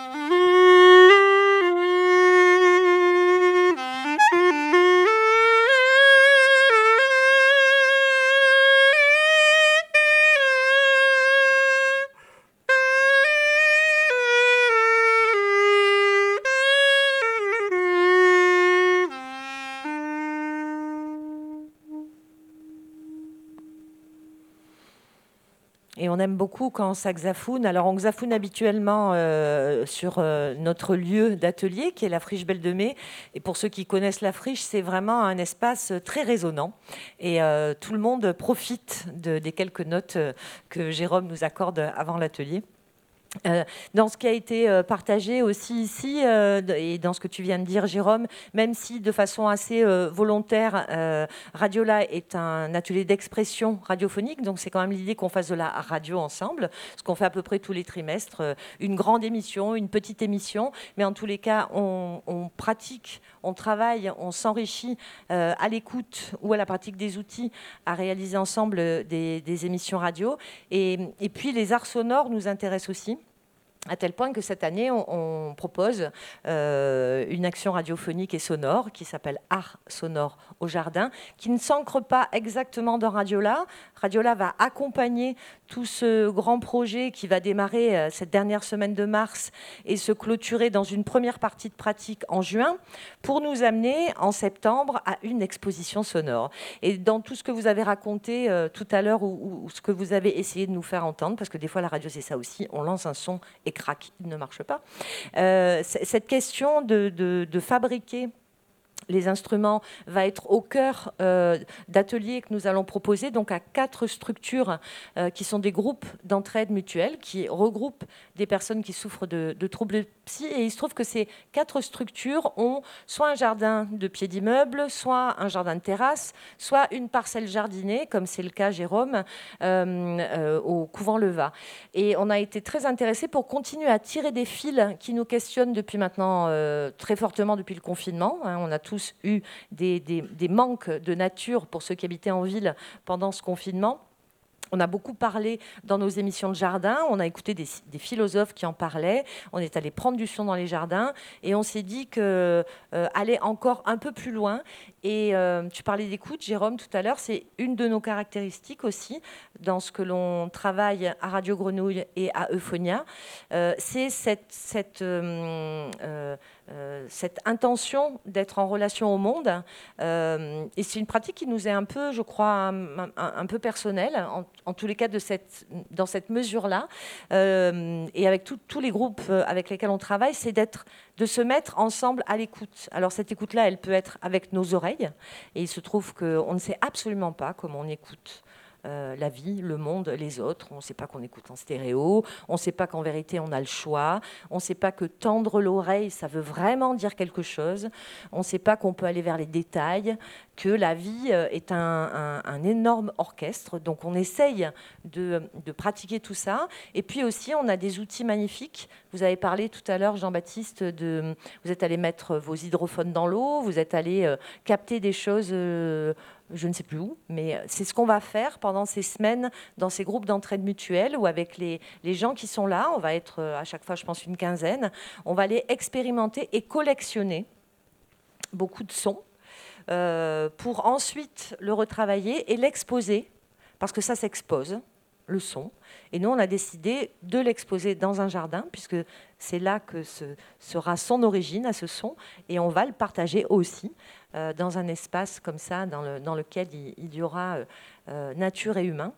Aime beaucoup quand ça xafoune. Alors on xafoune habituellement euh, sur euh, notre lieu d'atelier qui est la friche Belle de Mai. Et pour ceux qui connaissent la friche, c'est vraiment un espace très résonnant. Et euh, tout le monde profite de- des quelques notes que Jérôme nous accorde avant l'atelier. Euh, dans ce qui a été euh, partagé aussi ici, euh, et dans ce que tu viens de dire, Jérôme, même si de façon assez volontaire, Radiola est un atelier d'expression radiophonique, donc c'est quand même l'idée qu'on fasse de la radio ensemble, ce qu'on fait à peu près tous les trimestres, une grande émission, une petite émission, mais en tous les cas, on pratique, on travaille, on s'enrichit euh, à l'écoute ou à la pratique des outils à réaliser ensemble euh, des, émissions radio. Et, puis les arts sonores nous intéressent aussi à tel point que cette année, on, on propose euh, une action radiophonique et sonore qui s'appelle Art sonore au jardin, qui ne s'ancre pas exactement dans Radiola. Radiola va accompagner tout ce grand projet qui va démarrer euh, cette dernière semaine de mars et se clôturer dans une première partie de pratique en juin pour nous amener en septembre à une exposition sonore. Et dans tout ce que vous avez raconté euh, tout à l'heure ou, ce que vous avez essayé de nous faire entendre, parce que des fois la radio c'est ça aussi, on lance un son et crac, il ne marche pas. Euh, cette question de fabriquer les instruments va être au cœur euh, d'ateliers que nous allons proposer, donc à quatre structures euh, qui sont des groupes d'entraide mutuelle qui regroupent des personnes qui souffrent de, de troubles psy. Et il se trouve que ces quatre structures ont soit un jardin de pied d'immeuble, soit un jardin de terrasse, soit une parcelle jardinée, comme c'est le cas, Jérôme, euh, euh, au couvent Leva. Et on a été très intéressés pour continuer à tirer des fils qui nous questionnent depuis maintenant très fortement depuis le confinement. hein. on a tous eu des, manques de nature pour ceux qui habitaient en ville pendant ce confinement. On a beaucoup parlé dans nos émissions de jardin, on a écouté des, philosophes qui en parlaient, on est allé prendre du son dans les jardins et on s'est dit que euh, encore un peu plus loin. Et euh, tu parlais d'écoute, Jérôme, tout à l'heure, c'est une de nos caractéristiques aussi dans ce que l'on travaille à Radio Grenouille et à Euphonia. Euh, c'est euh, cette intention d'être en relation au monde. Et c'est une pratique qui nous est un peu, je crois, un, peu personnelle, en, tous les cas dans cette mesure-là. Et avec tous les groupes avec lesquels on travaille, c'est d'être, de se mettre ensemble à l'écoute. Alors cette écoute-là, elle peut être avec nos oreilles. Et il se trouve qu'on ne sait absolument pas comment on écoute euh, la vie, le monde, les autres. On ne sait pas qu'on écoute en stéréo. On ne sait pas qu'en vérité, on a le choix. On ne sait pas que tendre l'oreille, ça veut vraiment dire quelque chose. On ne sait pas qu'on peut aller vers les détails, que la vie euh, est un, énorme orchestre. Donc on essaye de, pratiquer tout ça. Et puis aussi, on a des outils magnifiques. Vous avez parlé tout à l'heure, Jean-Baptiste, de vous êtes allé mettre vos hydrophones dans l'eau, vous êtes allé euh, capter des choses. Je ne sais plus où, mais c'est ce qu'on va faire pendant ces semaines dans ces groupes d'entraide mutuelle ou avec les, les gens qui sont là. On va être euh, à chaque fois, je pense, une quinzaine. On va aller expérimenter et collectionner beaucoup de sons euh, pour ensuite le retravailler et l'exposer, parce que ça s'expose, le son. Et nous, on a décidé de l'exposer dans un jardin, puisque c'est là que sera son origine à ce son, et on va le partager aussi euh, dans un espace comme ça, dans, le- dans lequel il, y aura euh, euh, nature et humain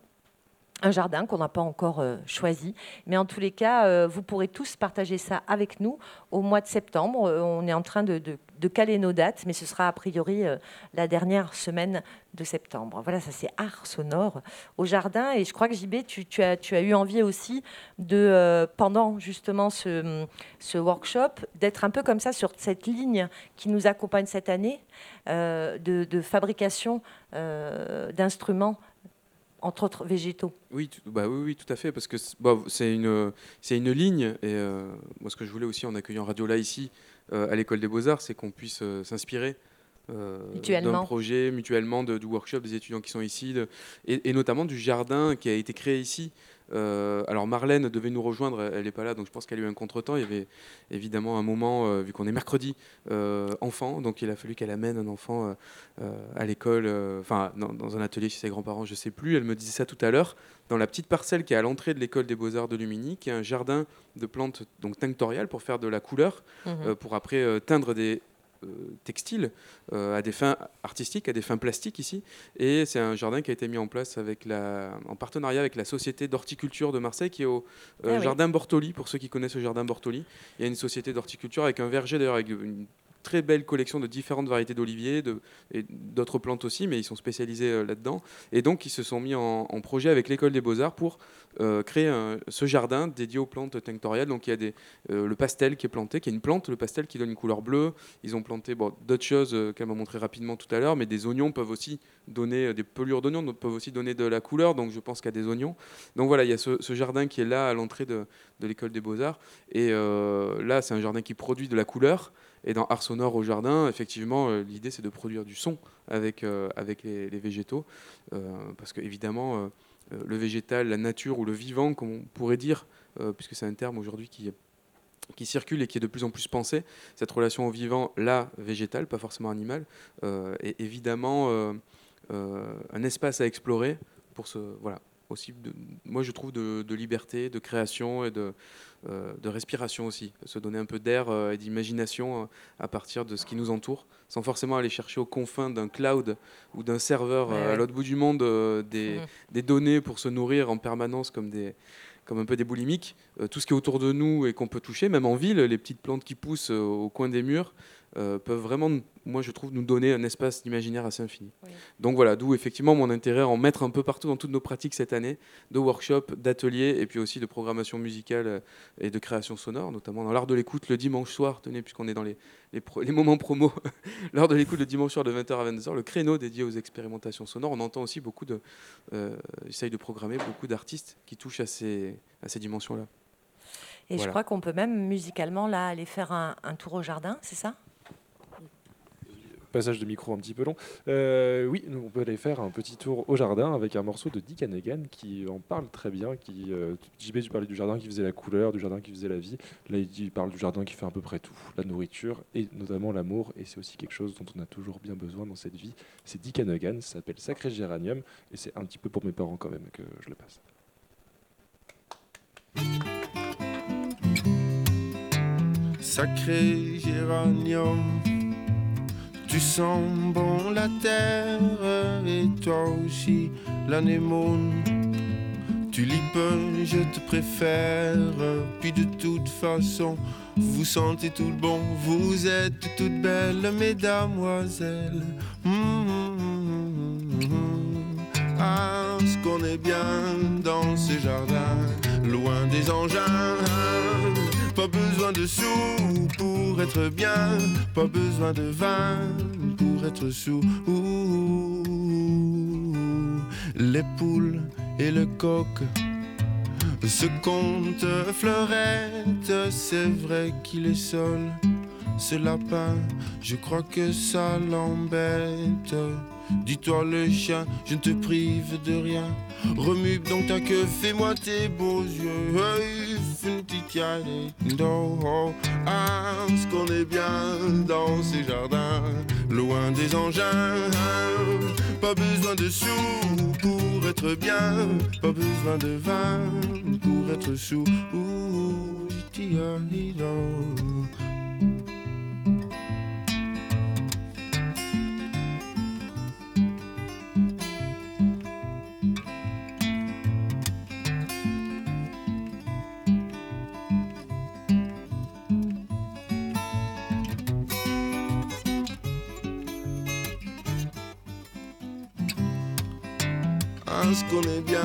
un jardin qu'on n'a pas encore choisi. Mais en tous les cas, vous pourrez tous partager ça avec nous au mois de septembre. On est en train de- de caler nos dates, mais ce sera a priori euh, la dernière semaine de septembre. Voilà, ça c'est art sonore au jardin. Et je crois que JB, tu, as, eu envie aussi de, euh, pendant justement ce, workshop, d'être un peu comme ça sur cette ligne qui nous accompagne cette année euh, de, fabrication d'instruments entre autres végétaux. Oui, tout, bah oui, tout à fait, parce que c'est une, une ligne. Et moi, ce que je voulais aussi en accueillant Radio Là ici, à l'école des Beaux-Arts, c'est qu'on puisse euh, s'inspirer. euh, d'un projet mutuellement de, du workshop des étudiants qui sont ici de- et, et notamment du jardin qui a été créé ici Euh, alors Marlène devait nous rejoindre elle n'est pas là donc je pense qu'elle a eu un contretemps. Il y avait évidemment un moment euh, vu qu'on est mercredi euh, enfant donc il a fallu qu'elle amène un enfant à l'école enfin dans, dans un atelier chez ses grands-parents je sais plus. Elle me disait ça tout à l'heure. Dans la petite parcelle qui est à l'entrée de l'école des beaux-arts de Lumini qui est un jardin de plantes donc tinctoriales pour faire de la couleur euh, pour après teindre des euh, textiles euh, à des fins artistiques, à des fins plastiques ici. Et c'est un jardin qui a été mis en place avec la, en partenariat avec la Société d'horticulture de Marseille, qui est au euh, Ah oui. jardin Bortoli, pour ceux qui connaissent le jardin Bortoli. Il y a une société d'horticulture avec un verger d'ailleurs, avec une très belle collection de différentes variétés d'oliviers et d'autres plantes aussi, mais ils sont spécialisés euh, là-dedans. Et donc, ils se sont mis en, projet avec l'école des beaux-arts pour euh, créer ce jardin dédié aux plantes tinctoriales. Donc, il y a des, euh, le pastel qui est planté, qui est une plante, le pastel qui donne une couleur bleue. Ils ont planté d'autres choses qu'elle m'a montré rapidement tout à l'heure, mais des oignons peuvent aussi donner, des pelures d'oignons peuvent aussi donner de la couleur, donc je pense a des oignons. Donc voilà, il y a ce, jardin qui est là à l'entrée de, l'école des beaux-arts. Et là, c'est un jardin qui produit de la couleur. Et dans Art sonore au jardin, effectivement, euh, l'idée c'est de produire du son avec, euh, avec les, végétaux. Euh, parce que évidemment, le végétal, la nature ou le vivant, comme on pourrait dire, puisque c'est un terme aujourd'hui qui circule et qui est de plus en plus pensé, cette relation au vivant, là, végétal, pas forcément animal, euh, est évidemment un espace à explorer pour ce, voilà, aussi, de, moi je trouve, de, de liberté, de création et de, euh, de respiration aussi, se donner un peu d'air euh, et d'imagination euh, à partir de ce qui nous entoure, sans forcément aller chercher aux confins d'un cloud ou d'un serveur Ouais, à l'autre bout du monde des, Mhm. des données pour se nourrir en permanence comme des comme un peu des boulimiques, tout ce qui est autour de nous et qu'on peut toucher, même en ville, les petites plantes qui poussent au coin des murs, euh, peuvent vraiment, moi je trouve, nous donner un espace d'imaginaire assez infini. Oui. Donc voilà, d'où effectivement mon intérêt à en mettre un peu partout dans toutes nos pratiques cette année, de workshops, d'ateliers et puis aussi de programmation musicale euh, et de création sonore, notamment dans l'art de l'écoute le dimanche soir, tenez, puisqu'on est dans les, les, pro- les moments promo, l'art de l'écoute le dimanche soir de 20h à 22h, le créneau dédié aux expérimentations sonores. On entend aussi beaucoup de, euh, j'essaye de programmer beaucoup d'artistes qui touchent à ces, à ces dimensions-là. Et je crois qu'on peut même musicalement là aller faire un, un tour au jardin, c'est ça? Passage de micro un petit peu long. Euh, oui, on peut aller faire un petit tour au jardin avec un morceau de Dick qui en parle très bien. Qui, euh, JB, tu parlais du jardin qui faisait la couleur, du jardin qui faisait la vie. Là, il, parle du jardin qui fait à peu près tout, la nourriture et notamment l'amour. Et c'est aussi quelque chose dont on a toujours bien besoin dans cette vie. C'est Dick ça s'appelle Sacré Géranium et c'est un petit peu pour mes parents quand même que je le passe. Sacré géranium, tu sens bon la terre et toi aussi l'anémone. Tulipe, je te préfère, puis de toute façon, vous sentez tout bon, vous êtes toutes belles, mesdamoiselles. Mmh, Ah, ce qu'on est bien dans ce jardin, loin des engins. Pas besoin de sous pour être bien, pas besoin de vin pour être sous. Les poules et le coq se compte fleurette, c'est vrai qu'il est seul. Ce lapin, je crois que ça l'embête. Dis-toi le chien, je ne te prive de rien. Remue donc ta queue, fais-moi tes beaux yeux. Ah, ce qu'on est bien dans ces jardins, loin des engins. Pas besoin de sous pour être bien, pas besoin de vin pour être sous. Parce qu'on est bien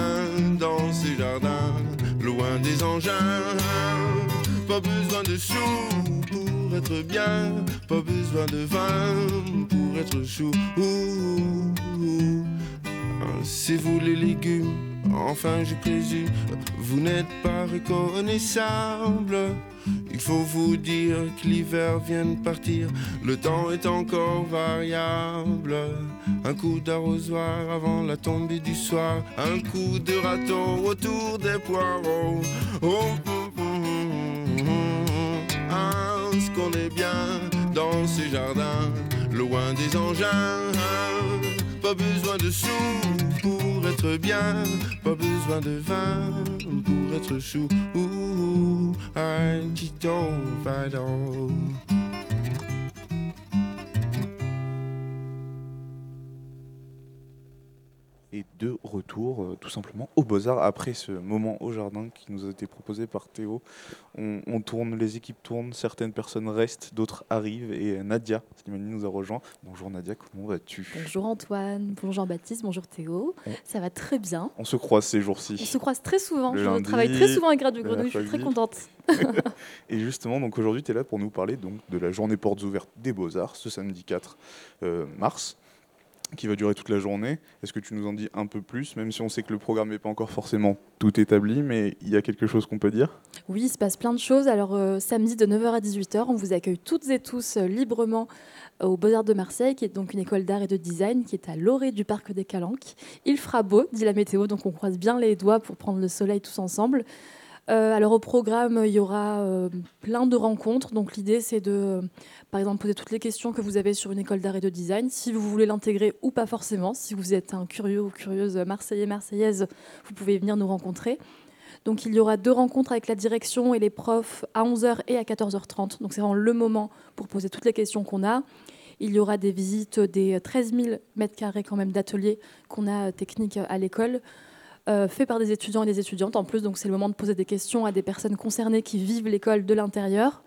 dans ces jardins, loin des engins. Pas besoin de sous pour être bien, pas besoin de vin pour être chou. C'est vous les légumes, enfin je présume, vous n'êtes pas reconnaissable. Il faut vous dire que l'hiver vient de partir, le temps est encore variable. Un coup d'arrosoir avant la tombée du soir, un coup de râteau autour des poireaux. Oh, oh, oh. Ah, ce qu'on est bien dans ces jardins, loin des engins. Pas besoin de sous pour être bien, pas besoin de vin pour être chou. Ouh, un petit vadon. Et de retour, euh, tout simplement, au Beaux-Arts, après ce moment au jardin qui nous a été proposé par Théo. On, on tourne, les équipes tournent, certaines personnes restent, d'autres arrivent. Et Nadia Slimani nous a rejoint. Bonjour Nadia, comment vas-tu? Bonjour Antoine, bonjour Jean-Baptiste, bonjour Théo. On- Ça va très bien. On se croise ces On jours-ci. se croise très souvent. Je lundi, travaille très souvent avec Radio le Grenouille. Je suis très contente. Et justement, donc aujourd'hui, tu es là pour nous parler donc, de la journée portes ouvertes des Beaux-Arts, ce samedi 4 euh, mars, qui va durer toute la journée. Est-ce que tu nous en dis un peu plus, même si on sait que le programme n'est pas encore forcément tout établi, mais il y a quelque chose qu'on peut dire? Oui, il se passe plein de choses. Alors, euh, samedi de 9h à 18h, on vous accueille toutes et tous euh, librement euh, au Beaux-Arts de Marseille, qui est donc une école d'art et de design qui est à l'orée du parc des Calanques. Il fera beau, dit la météo, donc on croise bien les doigts pour prendre le soleil tous ensemble. Euh, alors au programme, il y aura euh, plein de rencontres. Donc l'idée, c'est de, euh, par exemple, poser toutes les questions que vous avez sur une école d'art et de design, si vous voulez l'intégrer ou pas forcément. Si vous êtes un curieux ou curieuse marseillais, marseillaise, vous pouvez venir nous rencontrer. Donc il y aura deux rencontres avec la direction et les profs à 11h et à 14h30. Donc c'est vraiment le moment pour poser toutes les questions qu'on a. Il y aura des visites des 13 000 mètres carrés quand même d'ateliers qu'on a techniques à l'école, euh, faits par des étudiants et des étudiantes en plus. Donc c'est le moment de poser des questions à des personnes concernées qui vivent l'école de l'intérieur.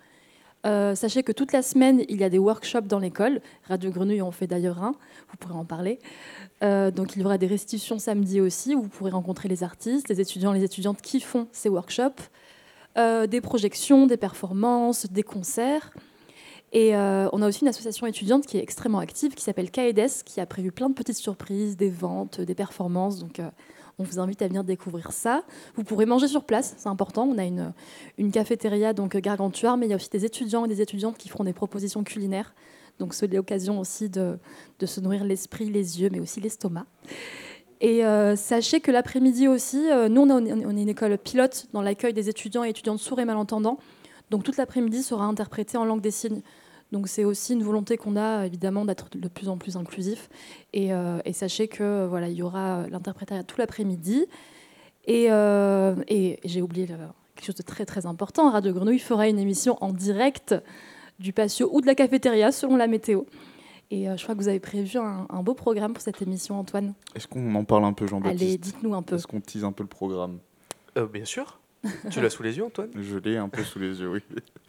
Euh, sachez que toute la semaine, il y a des workshops dans l'école. Radio Grenouille en fait d'ailleurs un, vous pourrez en parler. Euh, donc il y aura des restitutions samedi aussi, où vous pourrez rencontrer les artistes, les étudiants les étudiantes qui font ces workshops, des projections, des performances, des concerts. Et on a aussi une association étudiante qui est extrêmement active, qui s'appelle CAEDES, qui a prévu plein de petites surprises, des ventes, des performances. Donc on vous invite à venir découvrir ça. Vous pourrez manger sur place, c'est important. On a une, cafétéria, donc euh, mais il y a aussi des étudiants et des étudiantes qui feront des propositions culinaires. Donc c'est l'occasion aussi de, se nourrir l'esprit, les yeux, mais aussi l'estomac. Et euh, sachez que l'après-midi aussi, euh, nous on, on est une école pilote dans l'accueil des étudiants et étudiantes sourds et malentendants. Donc toute l'après-midi sera interprétée en langue des signes. Donc c'est aussi une volonté qu'on a évidemment d'être de plus en plus inclusif. Et, euh, et sachez que voilà, il y aura l'interprétariat tout l'après-midi. Et, euh, et j'ai oublié euh, quelque chose de très très important. Radio Grenouille fera une émission en direct du patio ou de la cafétéria selon la météo. Et euh, je crois que vous avez prévu un, un beau programme pour cette émission, Antoine. Est-ce qu'on en parle un peu, Jean-Baptiste? Allez, dites-nous un peu. Est-ce qu'on tease un peu le programme? Euh, bien sûr. Tu l'as sous les yeux, Antoine? Je l'ai un peu sous les yeux, oui.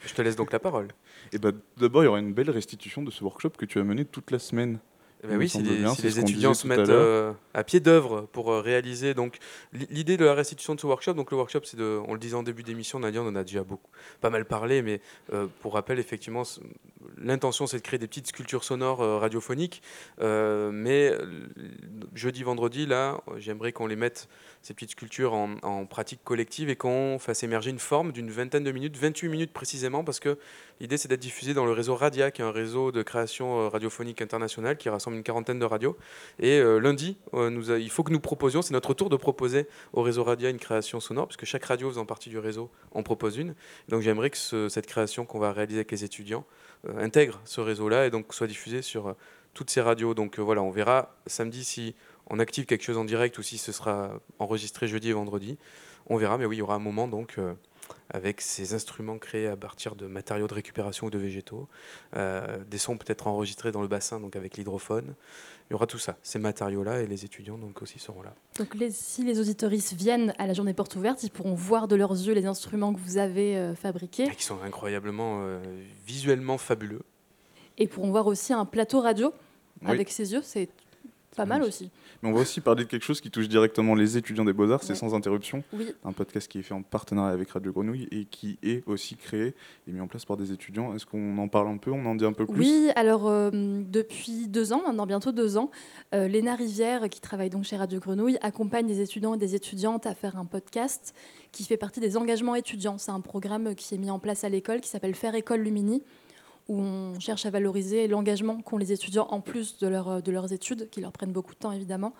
Je te laisse donc la parole. Et bah, D'abord, il y aura une belle restitution de ce workshop que tu as mené toute la semaine. Me oui, si les, bien, si étudiants se à mettent euh, à pied d'œuvre pour euh, réaliser donc l'idée de la restitution de ce workshop. Donc le workshop, c'est de, on le disait en début d'émission, Nadia, on en a déjà beaucoup, pas mal parlé, mais euh, pour rappel, effectivement, l'intention c'est de créer des petites sculptures sonores euh, radiophoniques. Euh, mais jeudi, vendredi, là, j'aimerais qu'on les mette ces petites sculptures en, en pratique collective et qu'on fasse émerger une forme d'une vingtaine de minutes, 28 minutes précisément, parce que l'idée c'est d'être diffusé dans le réseau Radia, qui est un réseau de création euh, radiophonique internationale qui rassemble une quarantaine de radios. Et euh, lundi, euh, il faut que nous proposions, c'est notre tour de proposer au réseau Radia une création sonore, puisque chaque radio faisant partie du réseau en propose une. Donc j'aimerais que ce- cette création qu'on va réaliser avec les étudiants intègre ce réseau-là et donc soit diffusée sur toutes ces radios. Donc voilà, on verra samedi si on active quelque chose en direct ou si ce sera enregistré jeudi et vendredi. On verra, mais oui, il y aura un moment donc avec ces instruments créés à partir de matériaux de récupération ou de végétaux, euh, des sons peut-être enregistrés dans le bassin, donc avec l'hydrophone. Il y aura tout ça, ces matériaux-là, et les étudiants donc aussi seront là. Donc les- si les auditoristes viennent à la journée porte ouverte, ils pourront voir de leurs yeux les instruments que vous avez euh, fabriqués Qui sont incroyablement euh, visuellement fabuleux. et pourront voir aussi un plateau radio Oui. avec ses yeux. C'est Pas mal aussi. Mais on va aussi parler de quelque chose qui touche directement les étudiants des Beaux-Arts, c'est Ouais. Sans Interruption, Oui. un podcast qui est fait en partenariat avec Radio Grenouille et qui est aussi créé et mis en place par des étudiants. Est-ce qu'on en parle un peu On en dit un peu plus? Oui, alors euh, depuis deux ans, maintenant bientôt deux ans, euh, Léna Rivière, qui travaille donc chez Radio Grenouille, accompagne des étudiants et des étudiantes à faire un podcast qui fait partie des engagements étudiants. C'est un programme qui est mis en place à l'école qui s'appelle Faire École Lumini, où on cherche à valoriser l'engagement qu'ont les étudiants en plus de, de leurs études, qui leur prennent beaucoup de temps évidemment.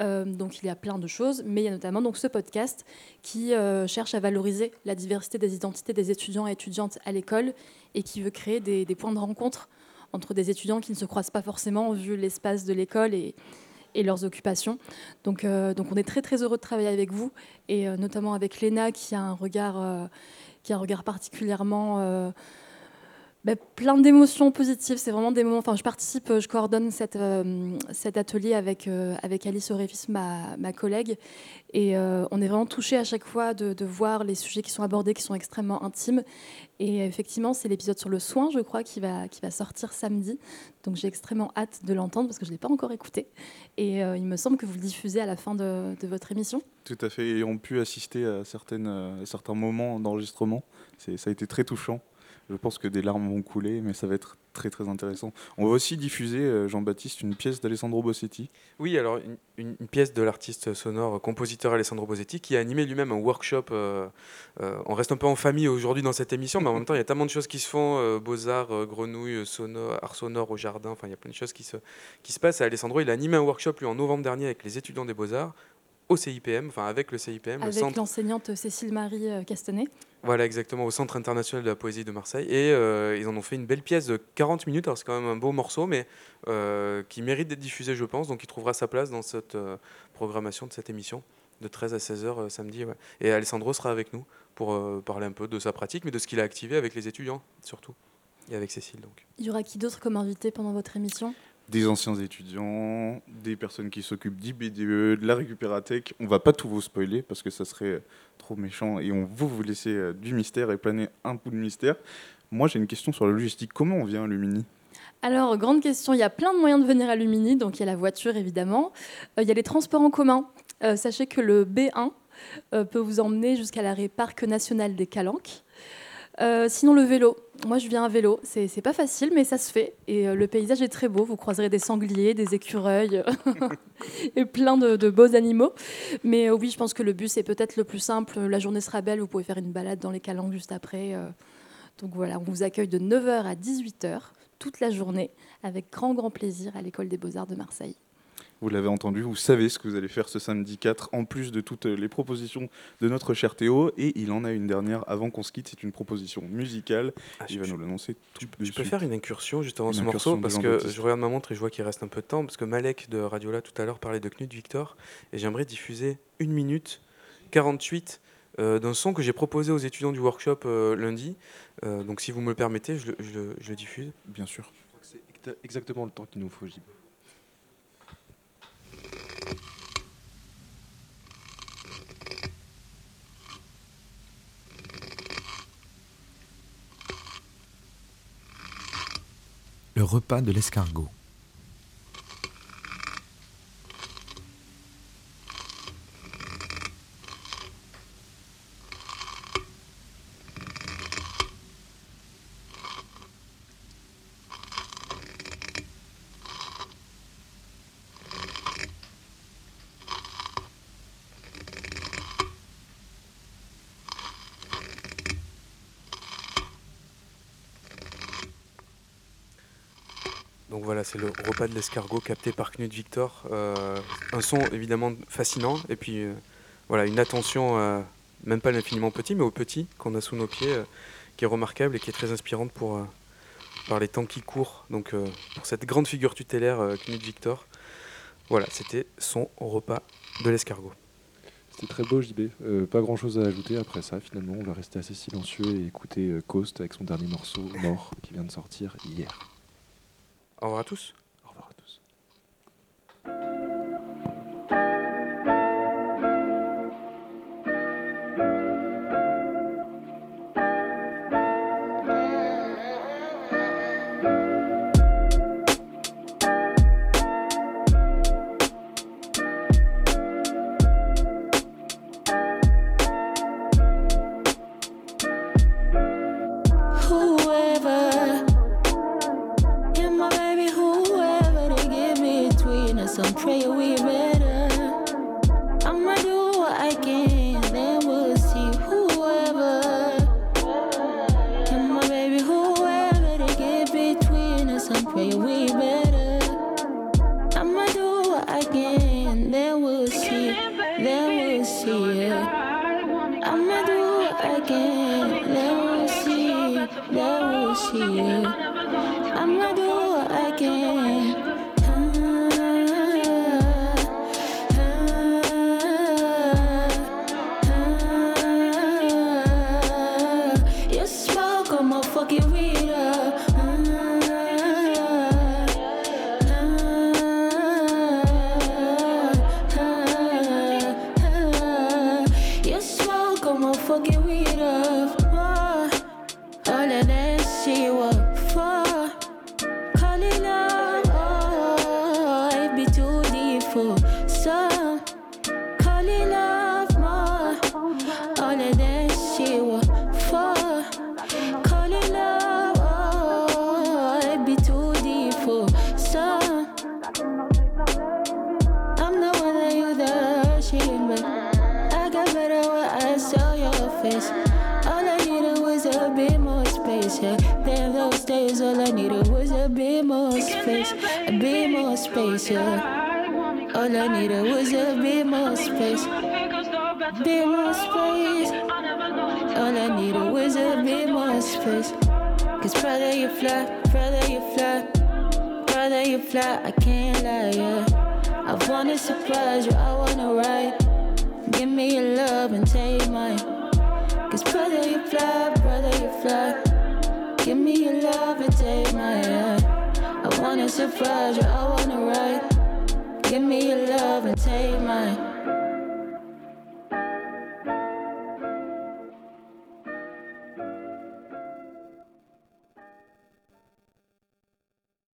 Euh, donc il y a plein de choses, mais il y a notamment ce podcast qui euh, cherche à valoriser la diversité des identités des étudiants et étudiantes à l'école et qui veut créer des, points de rencontre entre des étudiants qui ne se croisent pas forcément vu l'espace de l'école et, leurs occupations. Donc, euh, on est très très heureux de travailler avec vous et euh, notamment avec Léna qui a un regard, euh, particulièrement euh, ben, plein d'émotions positives. C'est vraiment des moments. Enfin, je participe, euh, je coordonne euh, cet atelier avec, euh, Alice Oréfis, ma, collègue. Et on est vraiment touché à chaque fois de, voir les sujets qui sont abordés, qui sont extrêmement intimes. Et effectivement, c'est l'épisode sur le soin, je crois, qui va, sortir samedi. Donc j'ai extrêmement hâte de l'entendre parce que je ne l'ai pas encore écouté. Et il me semble que vous le diffusez à la fin de, votre émission. Tout à fait, et ont pu assister à, à certains moments d'enregistrement. Ça a été très touchant. Je pense que des larmes vont couler, mais ça va être très très intéressant. On va aussi diffuser, euh, Jean-Baptiste, une pièce d'Alessandro Bossetti. Oui, alors une, pièce de l'artiste sonore, compositeur Alessandro Bosetti, qui a animé lui-même un workshop. euh, euh, on reste un peu en famille aujourd'hui dans cette émission, mais en même temps, il y a tellement de choses qui se font Beaux-Arts, Grenouille, euh, sonore, art sonore au jardin, enfin, il y a plein de choses qui se, qui se passent. Alessandro, il a animé un workshop, lui, en novembre dernier, avec les étudiants des Beaux-Arts, au CIPM, enfin, avec le CIPM, Avec centre. l'enseignante Cécile-Marie euh, Castanet. Voilà, exactement, au Centre international de la poésie de Marseille. Et euh, ils en ont fait une belle pièce de 40 minutes. Alors, c'est quand même un beau morceau, mais euh, qui mérite d'être diffusé, je pense. Donc, il trouvera sa place dans cette euh, programmation de cette émission de 13 à 16 heures euh, samedi. ouais. Et Alessandro sera avec nous pour parler un peu de sa pratique, mais de ce qu'il a activé avec les étudiants, surtout. Et avec Cécile, donc. Il y aura qui d'autre comme invité pendant votre émission? Des anciens étudiants, des personnes qui s'occupent d'IBDE, de la récupératech. On va pas tout vous spoiler parce que ça serait trop méchant et on veut vous laisser euh, du mystère et planer un peu de mystère. Moi, j'ai une question sur la logistique. Comment on vient à Lumini? Alors, grande question, il y a plein de moyens de venir à Lumini. Donc, il y a la voiture, évidemment. Euh, il y a les transports en commun. Euh, sachez que le B1 euh, peut vous emmener jusqu'à l'arrêt Parc National des Calanques. Euh, sinon, le vélo. Moi, je viens à vélo. C'est pas facile, mais ça se fait. Et euh, le paysage est très beau. Vous croiserez des sangliers, des écureuils et plein de, beaux animaux. Mais euh, oui, je pense que le bus est peut-être le plus simple. La journée sera belle. Vous pouvez faire une balade dans les Calanques juste après. euh. Donc voilà, on vous accueille de 9h à 18h toute la journée avec grand, grand plaisir à l'École des Beaux-Arts de Marseille. Vous l'avez entendu, vous savez ce que vous allez faire ce samedi 4, en plus de toutes les propositions de notre cher Théo. Et il en a une dernière avant qu'on se quitte, c'est une proposition musicale. il va nous l'annoncer tout de Je peux faire une incursion juste avant Une ce morceau parce que je regarde ma montre et je vois qu'il reste un peu de temps parce que Malek de Radiola tout à l'heure parlait de Knut Victor et j'aimerais diffuser une minute 48 euh, d'un son que j'ai proposé aux étudiants du workshop euh, lundi. Euh, donc si vous me le permettez, je le, je le- je le diffuse. Bien sûr. C'est exa- exactement le temps qu'il nous faut, Gilles. Le repas de l'escargot. Donc voilà, c'est le repas de l'escargot capté par Knut Victor. Euh, un son évidemment fascinant et puis euh, voilà une attention, euh, même pas l'infiniment petit, mais au petit qu'on a sous nos pieds, qui est remarquable et qui est très inspirante par les temps qui courent. Donc pour cette grande figure tutélaire Knut Victor. Voilà, c'était son repas de l'escargot. C'était très beau, JB. Pas grand chose à ajouter après ça. Finalement, on va rester assez silencieux et écouter Coast avec son dernier morceau, Mort, qui vient de sortir hier. Au revoir à tous. that was she. I'ma do what I can. Space, yeah. All I needed was a bit more space, bit more space. All I needed was a bit more space. Cause brother, you fly, brother, you fly, brother, you fly. I can't lie, yeah. I wanna surprise you, I wanna ride. Give me your love and take mine. Cause brother, you fly, brother, you fly. Give me your love and take mine. Yeah. Wanna surprise you, I wanna ride. Give me your love and take mine.